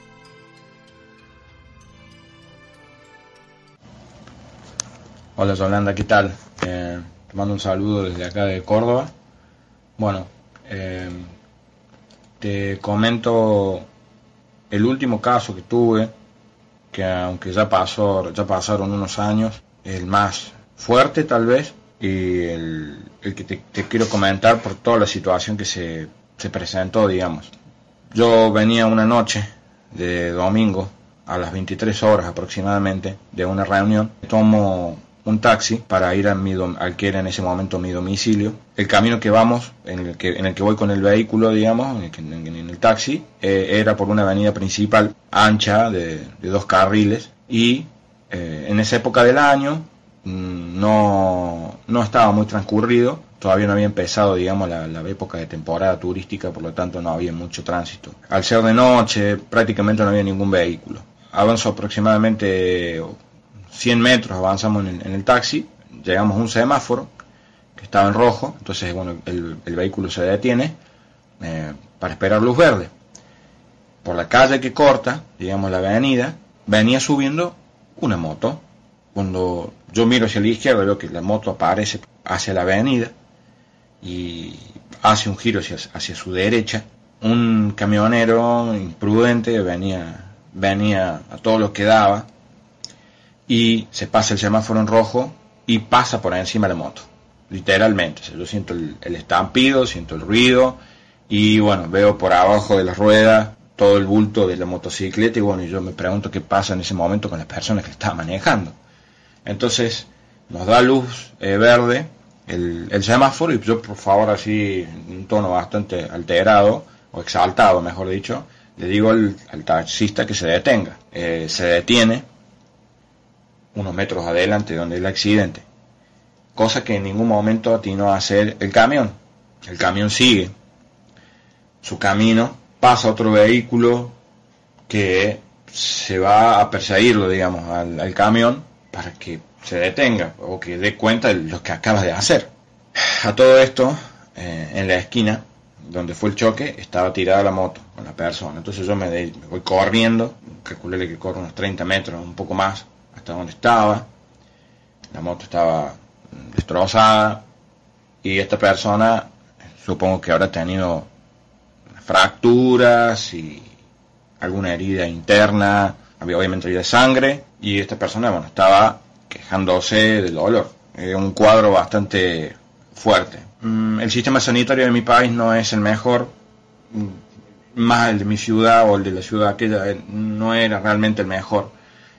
Hola Yolanda, ¿qué tal? Eh, te mando un saludo desde acá de Córdoba. Bueno, eh, te comento el último caso que tuve, que aunque ya pasó, ya pasaron unos años, el más fuerte tal vez, y el, que te, te quiero comentar por toda la situación que se, se presentó, digamos. Yo venía una noche de domingo a las 23 horas aproximadamente de una reunión. Tomo un taxi para ir a mi al que era en ese momento mi domicilio. El camino que vamos, en el que, en el que voy con el vehículo, digamos, en el, taxi, eh, era por una avenida principal ancha de, dos carriles y eh, en esa época del año mm, no, no estaba muy transcurrido, todavía no había empezado, digamos, la, la época de temporada turística, por lo tanto no había mucho tránsito. Al ser de noche, prácticamente no había ningún vehículo. Avanzo aproximadamente 100 metros, avanzamos en el, en el taxi, llegamos a un semáforo que estaba en rojo, entonces, bueno, el, vehículo se detiene eh, para esperar luz verde. Por la calle que corta, digamos la avenida, venía subiendo una moto. Cuando yo miro hacia la izquierda veo que la moto aparece hacia la avenida y hace un giro hacia, hacia su derecha. Un camionero imprudente venía, venía a todo lo que daba y se pasa el semáforo en rojo y pasa por encima de la moto. Literalmente. O sea, yo siento el, el estampido, siento el ruido y bueno, veo por abajo de las ruedas todo el bulto de la motocicleta y bueno, yo me pregunto qué pasa en ese momento con las personas que estaba manejando. Entonces nos da luz eh, verde el, el semáforo y yo por favor así en un tono bastante alterado o exaltado mejor dicho le digo al, al taxista que se detenga Eh, se detiene unos metros adelante donde el accidente cosa que en ningún momento atinó a hacer el camión el camión sigue su camino pasa otro vehículo que se va a perseguirlo digamos al, camión para que se detenga o que dé cuenta de lo que acaba de hacer. A todo esto, eh, en la esquina donde fue el choque, estaba tirada la moto con la persona. Entonces yo me, de- me voy corriendo, calculé que corro unos 30 metros, un poco más, donde estaba. La moto estaba mm, destrozada y esta persona supongo que habrá tenido fracturas y alguna herida interna, había obviamente herida de sangre y esta persona bueno estaba quejándose del dolor. Un cuadro bastante fuerte. Mm, El sistema sanitario de mi país no es el mejor, mm, más el de mi ciudad o el de la ciudad aquella eh, no era realmente el mejor.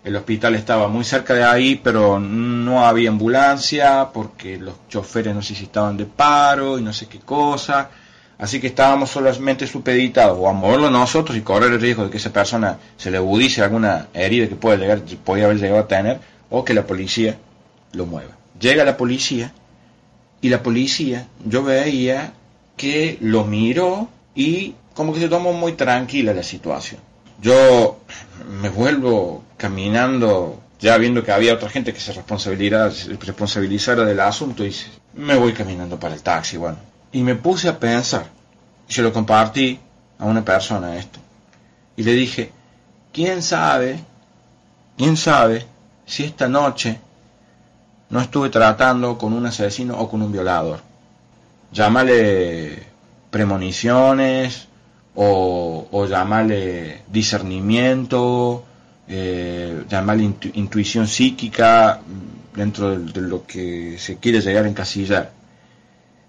El hospital estaba muy cerca de ahí, pero no había ambulancia porque los choferes no sé si estaban de paro y no sé qué cosa. Así que estábamos solamente supeditados o a moverlo nosotros y correr el riesgo de que esa persona se le agudice alguna herida que pueda llegar, podía haber llegado a tener, o que la policía lo mueva. Llega la policía y la policía, yo veía que lo miró y como que se tomó muy tranquila la situación. Yo me vuelvo caminando, ya viendo que había otra gente que se responsabilizara, del asunto, y me voy caminando para el taxi, bueno. Y me puse a pensar, y se lo compartí a una persona esto, y le dije, ¿quién sabe, quién sabe si esta noche no estuve tratando con un asesino o con un violador? Llámale premoniciones o, o llámale discernimiento, eh, intu- intuición psíquica mm, dentro de, lo que se quiere llegar a encasillar.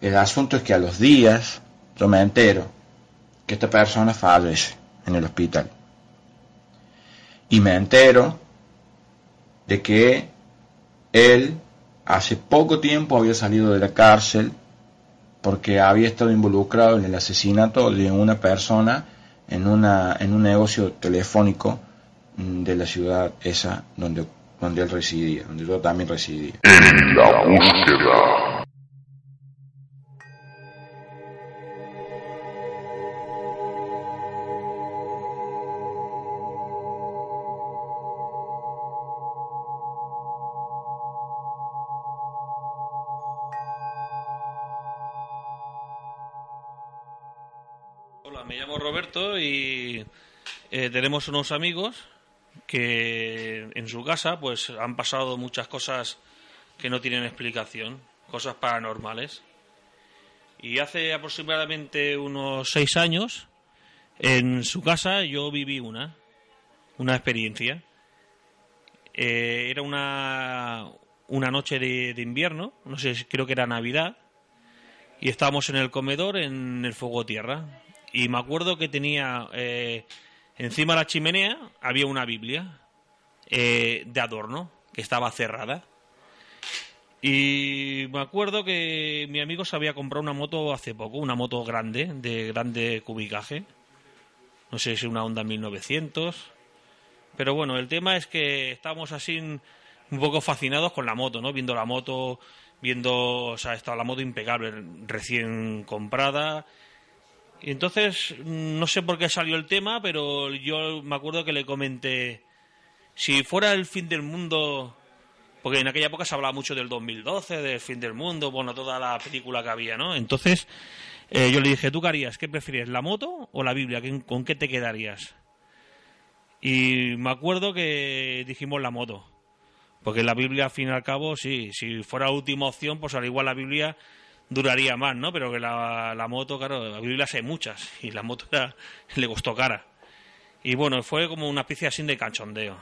El asunto es que a los días yo me entero que esta persona fallece en el hospital. Y me entero de que él hace poco tiempo había salido de la cárcel porque había estado involucrado en el asesinato de una persona en, una, en un negocio telefónico de la ciudad esa donde, donde él residía, donde yo también residía.
Hola, me llamo Roberto y eh, tenemos unos amigos que en su casa pues han pasado muchas cosas que no tienen explicación, cosas paranormales. Y hace aproximadamente unos seis años en su casa yo viví una, una experiencia. Eh, era una, una noche de, invierno, no sé, creo que era Navidad, y estábamos en el comedor en el fuego tierra. Y me acuerdo que tenía eh, encima de la chimenea había una Biblia eh, de adorno que estaba cerrada. Y me acuerdo que mi amigo se había comprado una moto hace poco, una moto grande, de grande cubicaje. No sé si una Honda 1900. Pero bueno, el tema es que estábamos así un poco fascinados con la moto, ¿no? Viendo la moto, viendo, o sea, estaba la moto impecable, recién comprada. Y entonces, no sé por qué salió el tema, pero yo me acuerdo que le comenté, si fuera el fin del mundo, porque en aquella época se hablaba mucho del 2012, del fin del mundo, bueno, toda la película que había, ¿no? Entonces, eh, yo le dije, ¿tú qué harías? ¿Qué prefieres, la moto o la Biblia? ¿Con qué te quedarías? Y me acuerdo que dijimos la moto. Porque la Biblia, al fin y al cabo, sí, si fuera última opción, pues al igual la Biblia duraría más, ¿no? Pero que la, la moto, claro, la Biblia hay muchas y la moto era, le costó cara. Y bueno, fue como una especie así de cachondeo.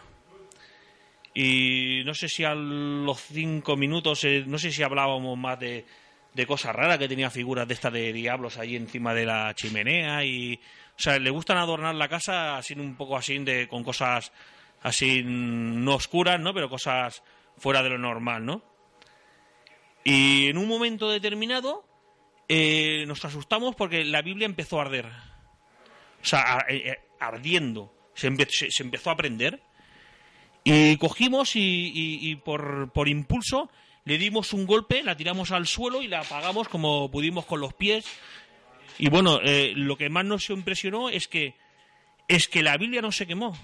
Y no sé si a los cinco minutos, eh, no sé si hablábamos más de, de cosas raras, que tenía figuras de estas de diablos ahí encima de la chimenea y... O sea, le gustan adornar la casa así un poco así de, con cosas así no oscuras, ¿no? Pero cosas fuera de lo normal, ¿no? Y en un momento determinado eh, nos asustamos porque la Biblia empezó a arder. O sea, a- eh, ardiendo. Se, se- empezó a prender. Y cogimos y, por, impulso le dimos un golpe, la tiramos al suelo y la apagamos como pudimos con los pies. Y bueno, eh, lo que más nos impresionó es que, es que la Biblia no se quemó.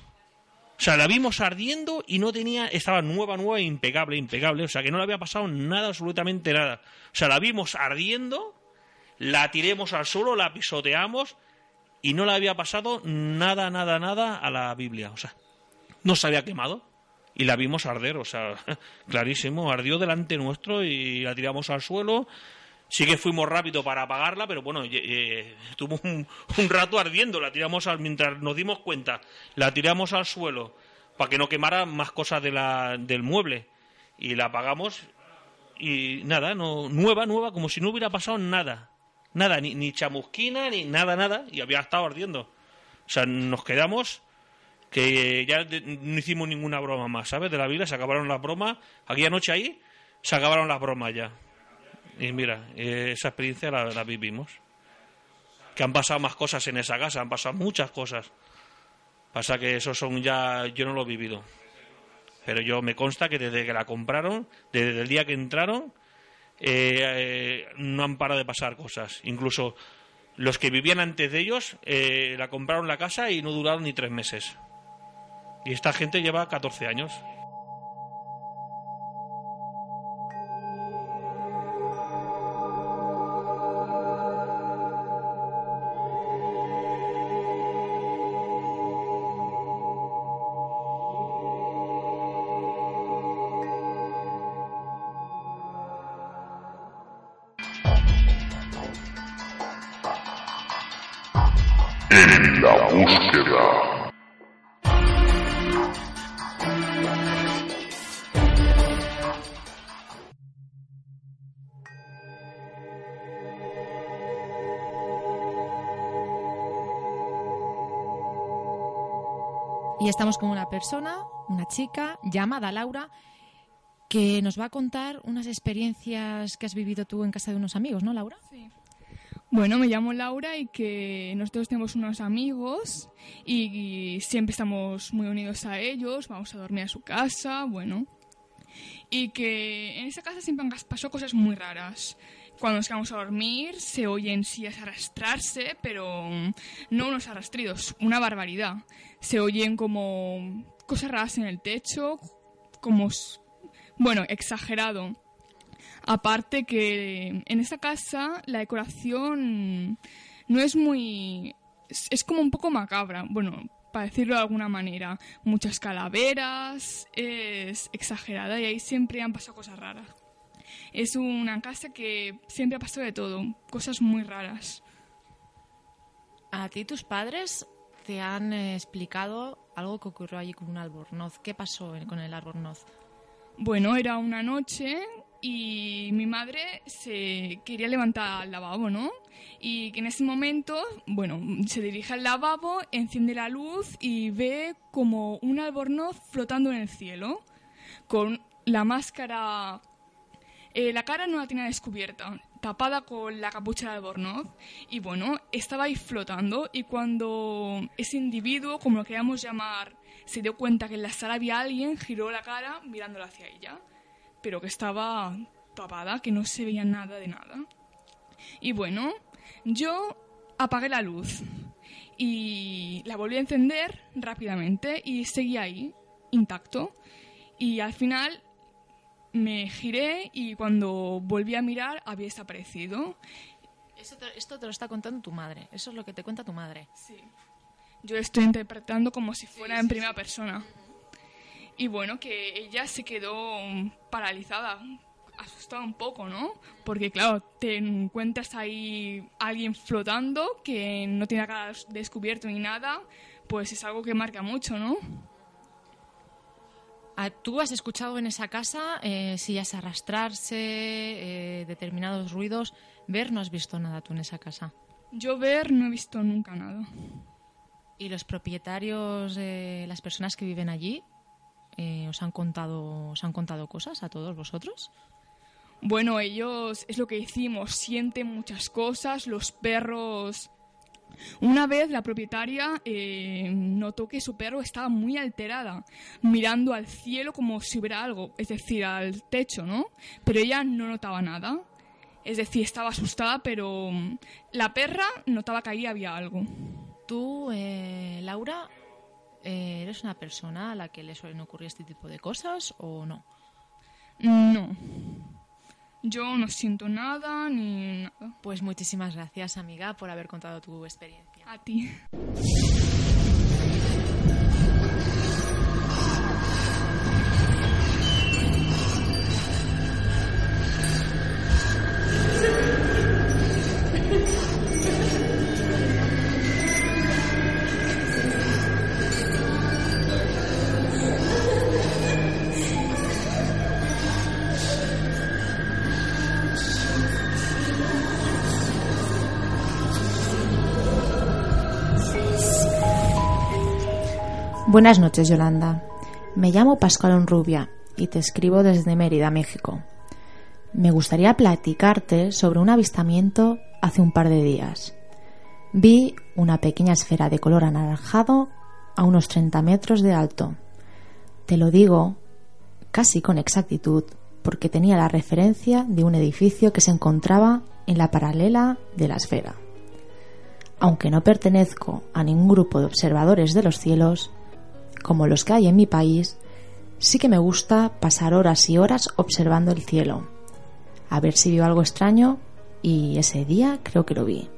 O sea, la vimos ardiendo y no tenía, estaba nueva, nueva, impecable, impecable. O sea, que no le había pasado nada, absolutamente nada. O sea, la vimos ardiendo, la tiremos al suelo, la pisoteamos y no le había pasado nada, nada, nada a la Biblia. O sea, no se había quemado y la vimos arder. O sea, clarísimo, ardió delante nuestro y la tiramos al suelo. Sí que fuimos rápido para apagarla, pero bueno, estuvo un, un rato ardiendo. La tiramos al, mientras nos dimos cuenta, la tiramos al suelo para que no quemara más cosas de la, del mueble y la apagamos y nada, no nueva, nueva, como si no hubiera pasado nada, nada, ni, ni chamusquina ni nada, nada y había estado ardiendo. O sea, nos quedamos que ya no hicimos ninguna broma más, ¿sabes? De la Biblia se acabaron las bromas. Aquella noche ahí se acabaron las bromas ya. Y mira, eh, esa experiencia la, vivimos. Que han pasado más cosas en esa casa, han pasado muchas cosas. Pasa que esos son ya, yo no lo he vivido. Pero yo me consta que desde que la compraron, desde el día que entraron, eh, eh, no han parado de pasar cosas. Incluso los que vivían antes de ellos eh, la compraron la casa y no duraron ni tres meses. Y esta gente lleva 14 años.
Con una persona, una chica llamada Laura, que nos va a contar unas experiencias que has vivido tú en casa de unos amigos, ¿no, Laura?
Sí. Bueno, me llamo Laura y que nosotros tenemos unos amigos y, siempre estamos muy unidos a ellos, vamos a dormir a su casa, bueno. Y que en esa casa siempre han pasado cosas muy raras. Cuando nos quedamos a dormir se oyen sillas arrastrarse, pero no unos arrastridos, una barbaridad. Se oyen como cosas raras en el techo, como, bueno, exagerado. Aparte que en esta casa la decoración no es muy... es como un poco macabra, bueno, para decirlo de alguna manera. Muchas calaveras, es exagerada y ahí siempre han pasado cosas raras. Es una casa que siempre ha pasado de todo, cosas muy raras.
¿A ti tus padres te han eh, explicado algo que ocurrió allí con un albornoz? ¿Qué pasó con el albornoz?
Bueno, era una noche y mi madre se quería levantar al lavabo, ¿no? Y que en ese momento, bueno, se dirige al lavabo, enciende la luz y ve como un albornoz flotando en el cielo, con la máscara... Eh, la cara no la tenía descubierta, tapada con la capucha del albornoz y bueno, estaba ahí flotando y cuando ese individuo, como lo queríamos llamar, se dio cuenta que en la sala había alguien, giró la cara mirándola hacia ella pero que estaba tapada, que no se veía nada de nada. Y bueno, yo apagué la luz y la volví a encender rápidamente y seguía ahí, intacto. Y al final me giré y cuando volví a mirar había desaparecido.
esto te lo está contando tu madre, eso es lo que te cuenta tu madre.
Sí. Yo estoy interpretando como si fuera en primera persona. Y bueno, que ella se quedó paralizada, asustada un poco, ¿no? Porque claro, te encuentras ahí alguien flotando que no tiene cara descubierto ni nada, pues es algo que marca mucho, ¿no?
Ah, ¿Tú has escuchado en esa casa eh, sillas arrastrarse, eh, determinados ruidos? ¿Ver no has visto nada tú en esa casa?
Yo ver no he visto nunca nada.
¿Y los propietarios, eh, las personas que viven allí, eh, ¿os, han contado, ¿Os han contado cosas a todos vosotros?
Bueno, ellos, es lo que hicimos, sienten muchas cosas, los perros... Una vez la propietaria eh, notó que su perro estaba muy alterada, mirando al cielo como si hubiera algo, es decir, al techo, ¿no? Pero ella no notaba nada. Es decir, estaba asustada, pero mm, la perra notaba que ahí había algo.
Tú, eh, Laura, eh, ¿Eres una persona a la que le suelen ocurrir este tipo de cosas o no?
No. Yo no siento nada ni nada.
Pues muchísimas gracias, amiga, por haber contado tu experiencia.
A ti.
Buenas noches, Yolanda. Me llamo Pascual Rubia y te escribo desde Mérida, México. Me gustaría platicarte sobre un avistamiento hace un par de días. Vi una pequeña esfera de color anaranjado a unos 30 metros de alto. Te lo digo casi con exactitud porque tenía la referencia de un edificio que se encontraba en la paralela de la esfera. Aunque no pertenezco a ningún grupo de observadores de los cielos, como los que hay en mi país, sí que me gusta pasar horas y horas observando el cielo, a ver si vio algo extraño y ese día creo que lo vi.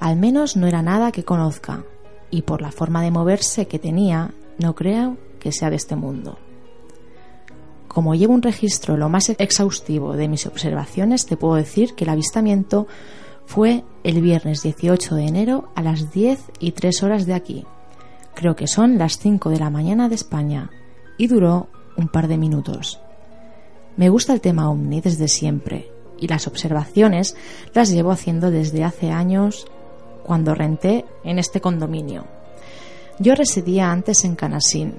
Al menos no era nada que conozca y por la forma de moverse que tenía no creo que sea de este mundo. Como llevo un registro lo más exhaustivo de mis observaciones, te puedo decir que el avistamiento fue el viernes 18 de enero a las 10 y 3 horas de aquí, Creo que son las 5 de la mañana de España y duró un par de minutos. Me gusta el tema OVNI desde siempre y las observaciones las llevo haciendo desde hace años cuando renté en este condominio. Yo residía antes en Canasín.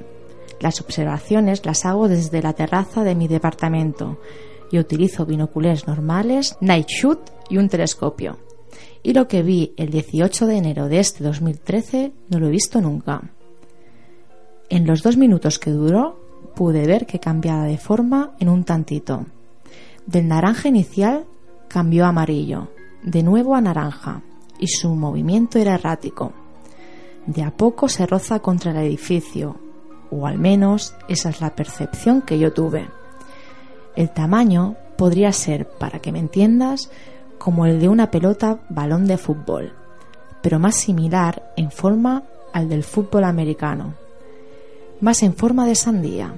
Las observaciones las hago desde la terraza de mi departamento y utilizo binoculares normales, night shoot y un telescopio.
Y lo que vi el 18 de enero de este 2013 no lo he visto nunca. En los dos minutos que duró pude ver que cambiaba de forma en un tantito. Del naranja inicial cambió a amarillo, de nuevo a naranja, y su movimiento era errático. De a poco se roza contra el edificio, o al menos esa es la percepción que yo tuve. El tamaño podría ser, para que me entiendas, como el de una pelota balón de fútbol, pero más similar en forma al del fútbol americano, más en forma de sandía.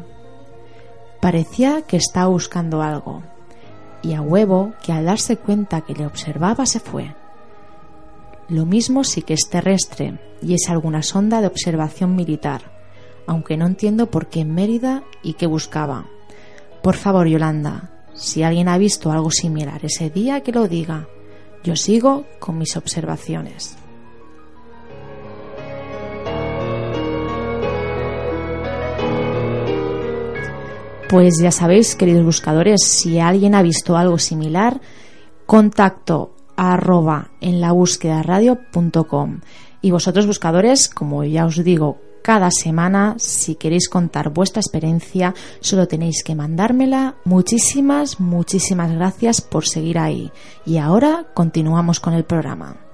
Parecía que estaba buscando algo, y a huevo que al darse cuenta que le observaba se fue. Lo mismo si que es terrestre y es alguna sonda de observación militar, aunque no entiendo por qué en Mérida y qué buscaba. Por favor, Yolanda, si alguien ha visto algo similar ese día, que lo diga. Yo sigo con mis observaciones. Pues ya sabéis, queridos buscadores, si alguien ha visto algo similar, contacto arroba en la búsqueda radio.com. Y vosotros buscadores, como ya os digo, cada semana, si queréis contar vuestra experiencia, solo tenéis que mandármela. Muchísimas, muchísimas gracias por seguir ahí. Y ahora continuamos con el programa.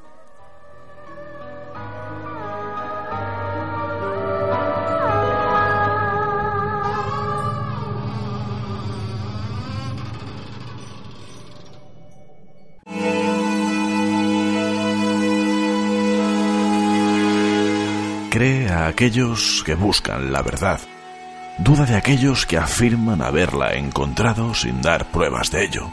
Aquellos que buscan la verdad. Duda de aquellos que afirman haberla encontrado sin dar pruebas de ello.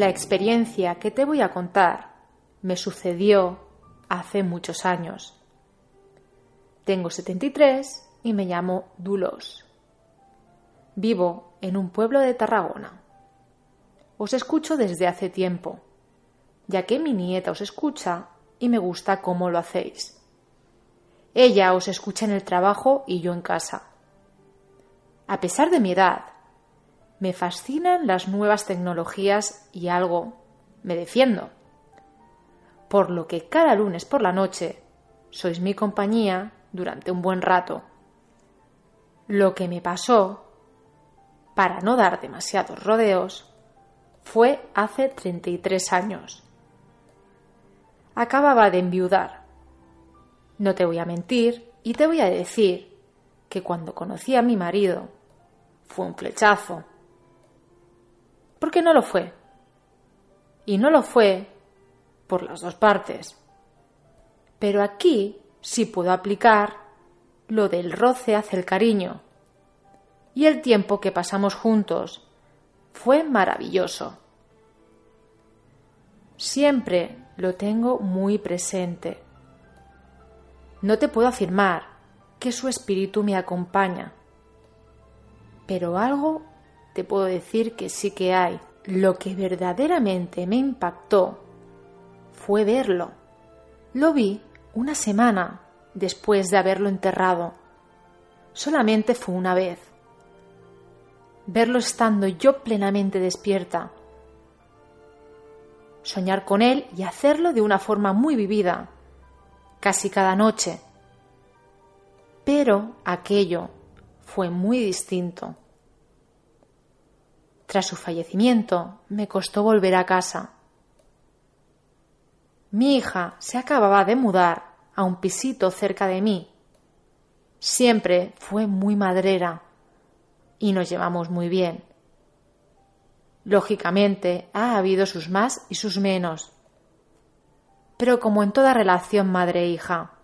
La experiencia que te voy a contar me sucedió hace muchos años. Tengo 73 y me llamo Dulos. Vivo en un pueblo de Tarragona. Os escucho desde hace tiempo, ya que mi nieta os escucha y me gusta cómo lo hacéis. Ella os escucha en el trabajo y yo en casa. A pesar de mi edad, me fascinan las nuevas tecnologías y algo me defiendo. Por lo que cada lunes por la noche sois mi compañía durante un buen rato. Lo que me pasó, para no dar demasiados rodeos, fue hace 33 años. Acababa de enviudar. No te voy a mentir y te voy a decir que cuando conocí a mi marido fue un flechazo porque no lo fue. Y no lo fue por las dos partes. Pero aquí sí puedo aplicar lo del roce hace el cariño. Y el tiempo que pasamos juntos fue maravilloso. Siempre lo tengo muy presente. No te puedo afirmar que su espíritu me acompaña, pero algo te puedo decir que sí que hay. Lo que verdaderamente me impactó fue verlo. Lo vi una semana después de haberlo enterrado. Solamente fue una vez. Verlo estando yo plenamente despierta. Soñar con él y hacerlo de una forma muy vivida, casi cada noche. Pero aquello fue muy distinto. Tras su fallecimiento, me costó volver a casa. Mi hija se acababa de mudar a un pisito cerca de mí. Siempre fue muy madrera y nos llevamos muy bien. Lógicamente, ha habido sus más y sus menos. Pero como en toda relación madre-hija,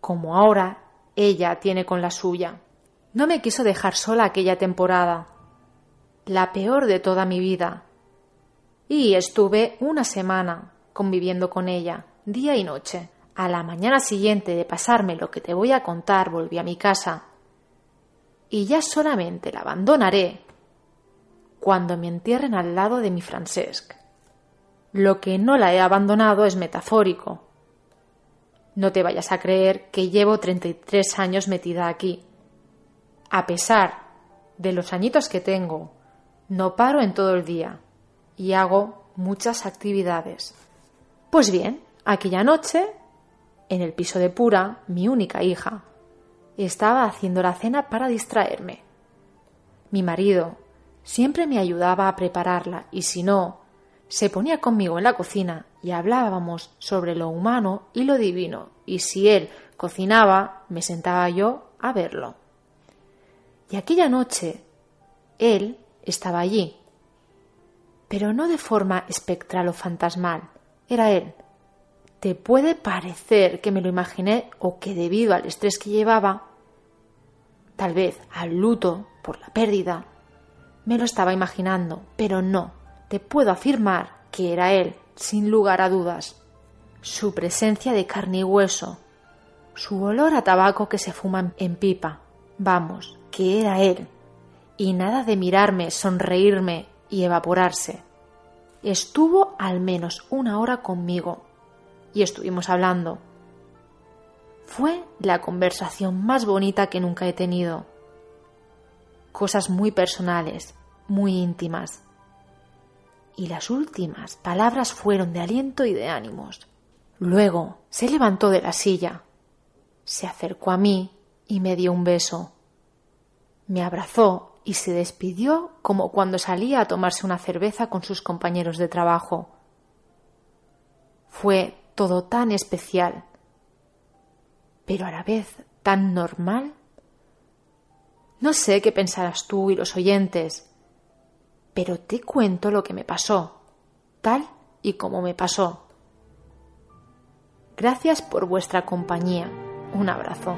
como ahora ella tiene con la suya. No me quiso dejar sola aquella temporada la peor de toda mi vida. Y estuve una semana conviviendo con ella, día y noche, A la mañana siguiente de pasarme lo que te voy a contar, volví a mi casa. Y ya solamente la abandonaré cuando me entierren al lado de mi Francesc. Lo que no la he abandonado es metafórico. No te vayas a creer que llevo 33 años metida aquí. A pesar de los añitos que tengo, no paro en todo el día y hago muchas actividades. Pues bien, aquella noche, en el piso de Pura, mi única hija, estaba haciendo la cena para distraerme. Mi marido siempre me ayudaba a prepararla y si no, se ponía conmigo en la cocina y hablábamos sobre lo humano y lo divino, y si él cocinaba, me sentaba yo a verlo. Y aquella noche, él estaba allí, pero no de forma espectral o fantasmal, era él. Te puede parecer que me lo imaginé o que debido al estrés que llevaba, tal vez al luto por la pérdida, me lo estaba imaginando, pero no, te puedo afirmar que era él, sin lugar a dudas. Su presencia de carne y hueso, su olor a tabaco que se fuma en pipa, vamos, que era él, y nada de mirarme, sonreírme y evaporarse. Estuvo al menos una hora conmigo y estuvimos hablando. Fue la conversación más bonita que nunca he tenido. Cosas muy personales, muy íntimas. Y las últimas palabras fueron de aliento y de ánimos. Luego se levantó de la silla, se acercó a mí y me dio un beso. Me abrazó y se despidió como cuando salía a tomarse una cerveza con sus compañeros de trabajo. Fue todo tan especial, pero a la vez tan normal. No sé qué pensarás tú y los oyentes, pero te cuento lo que me pasó, tal y como me pasó. Gracias por vuestra compañía. Un abrazo.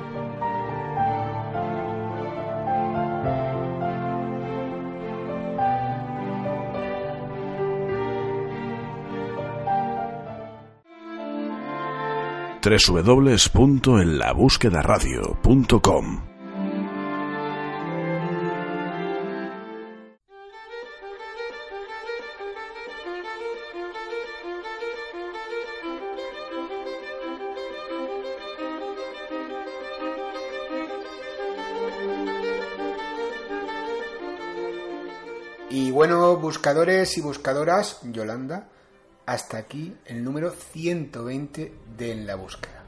www.enlabúsquedaradio.com
Y bueno, buscadores y buscadoras, Yolanda, hasta aquí el número 120 de En la búsqueda.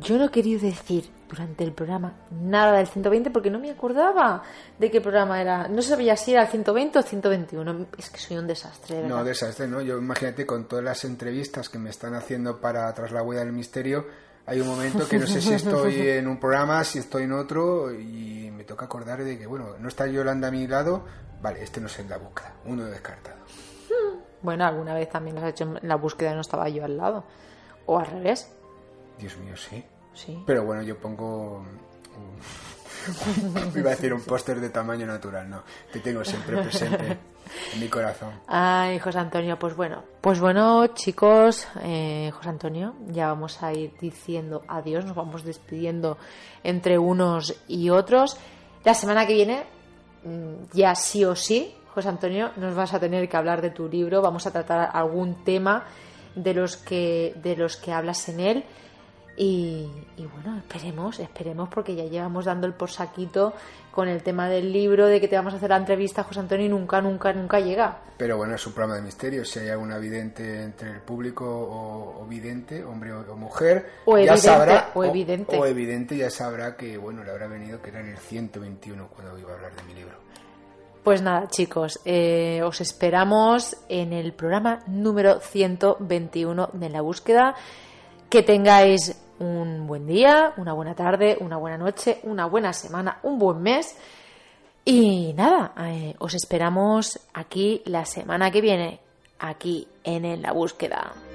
Yo no quería decir durante el programa nada del 120 porque no me acordaba de qué programa era. No sabía si era el 120 o 121. Es que soy un desastre, verdad.
No, desastre, ¿no? Yo imagínate con todas las entrevistas que me están haciendo para Tras la huella del misterio, hay un momento que no sé si estoy en un programa, si estoy en otro y me toca acordar de que, bueno, no está Yolanda a mi lado, vale, este no es en la búsqueda, uno descartado.
Bueno, alguna vez también lo has hecho en la búsqueda y no estaba yo al lado. O al revés.
Dios mío, sí.
Sí.
Pero bueno, yo pongo... un- Iba a decir un póster de tamaño natural, no. Te tengo siempre presente en mi corazón.
Ay, José Antonio, pues bueno. Pues bueno, chicos, eh, José Antonio, ya vamos a ir diciendo adiós, nos vamos despidiendo entre unos y otros. La semana que viene, mm, ya sí o sí, José Antonio, nos vas a tener que hablar de tu libro, vamos a tratar algún tema de los que, de los que hablas en él. Y, y bueno, esperemos, esperemos, porque ya llevamos dando el por saquito con el tema del libro, de que te vamos a hacer la entrevista, José Antonio, y nunca, nunca, nunca llega.
Pero bueno, es un programa de misterio. Si hay alguna vidente entre el público o, o vidente, hombre o, o mujer,
O
ya
evidente,
sabrá.
o evidente.
O, evidente ya sabrá que, bueno, le habrá venido que era en el 121 cuando iba a hablar de mi libro.
Pues nada, chicos, eh, os esperamos en el programa número 121 de La Búsqueda. Que tengáis un buen día, una buena tarde, una buena noche, una buena semana, un buen mes. Y nada, eh, os esperamos aquí la semana que viene, aquí en En La Búsqueda.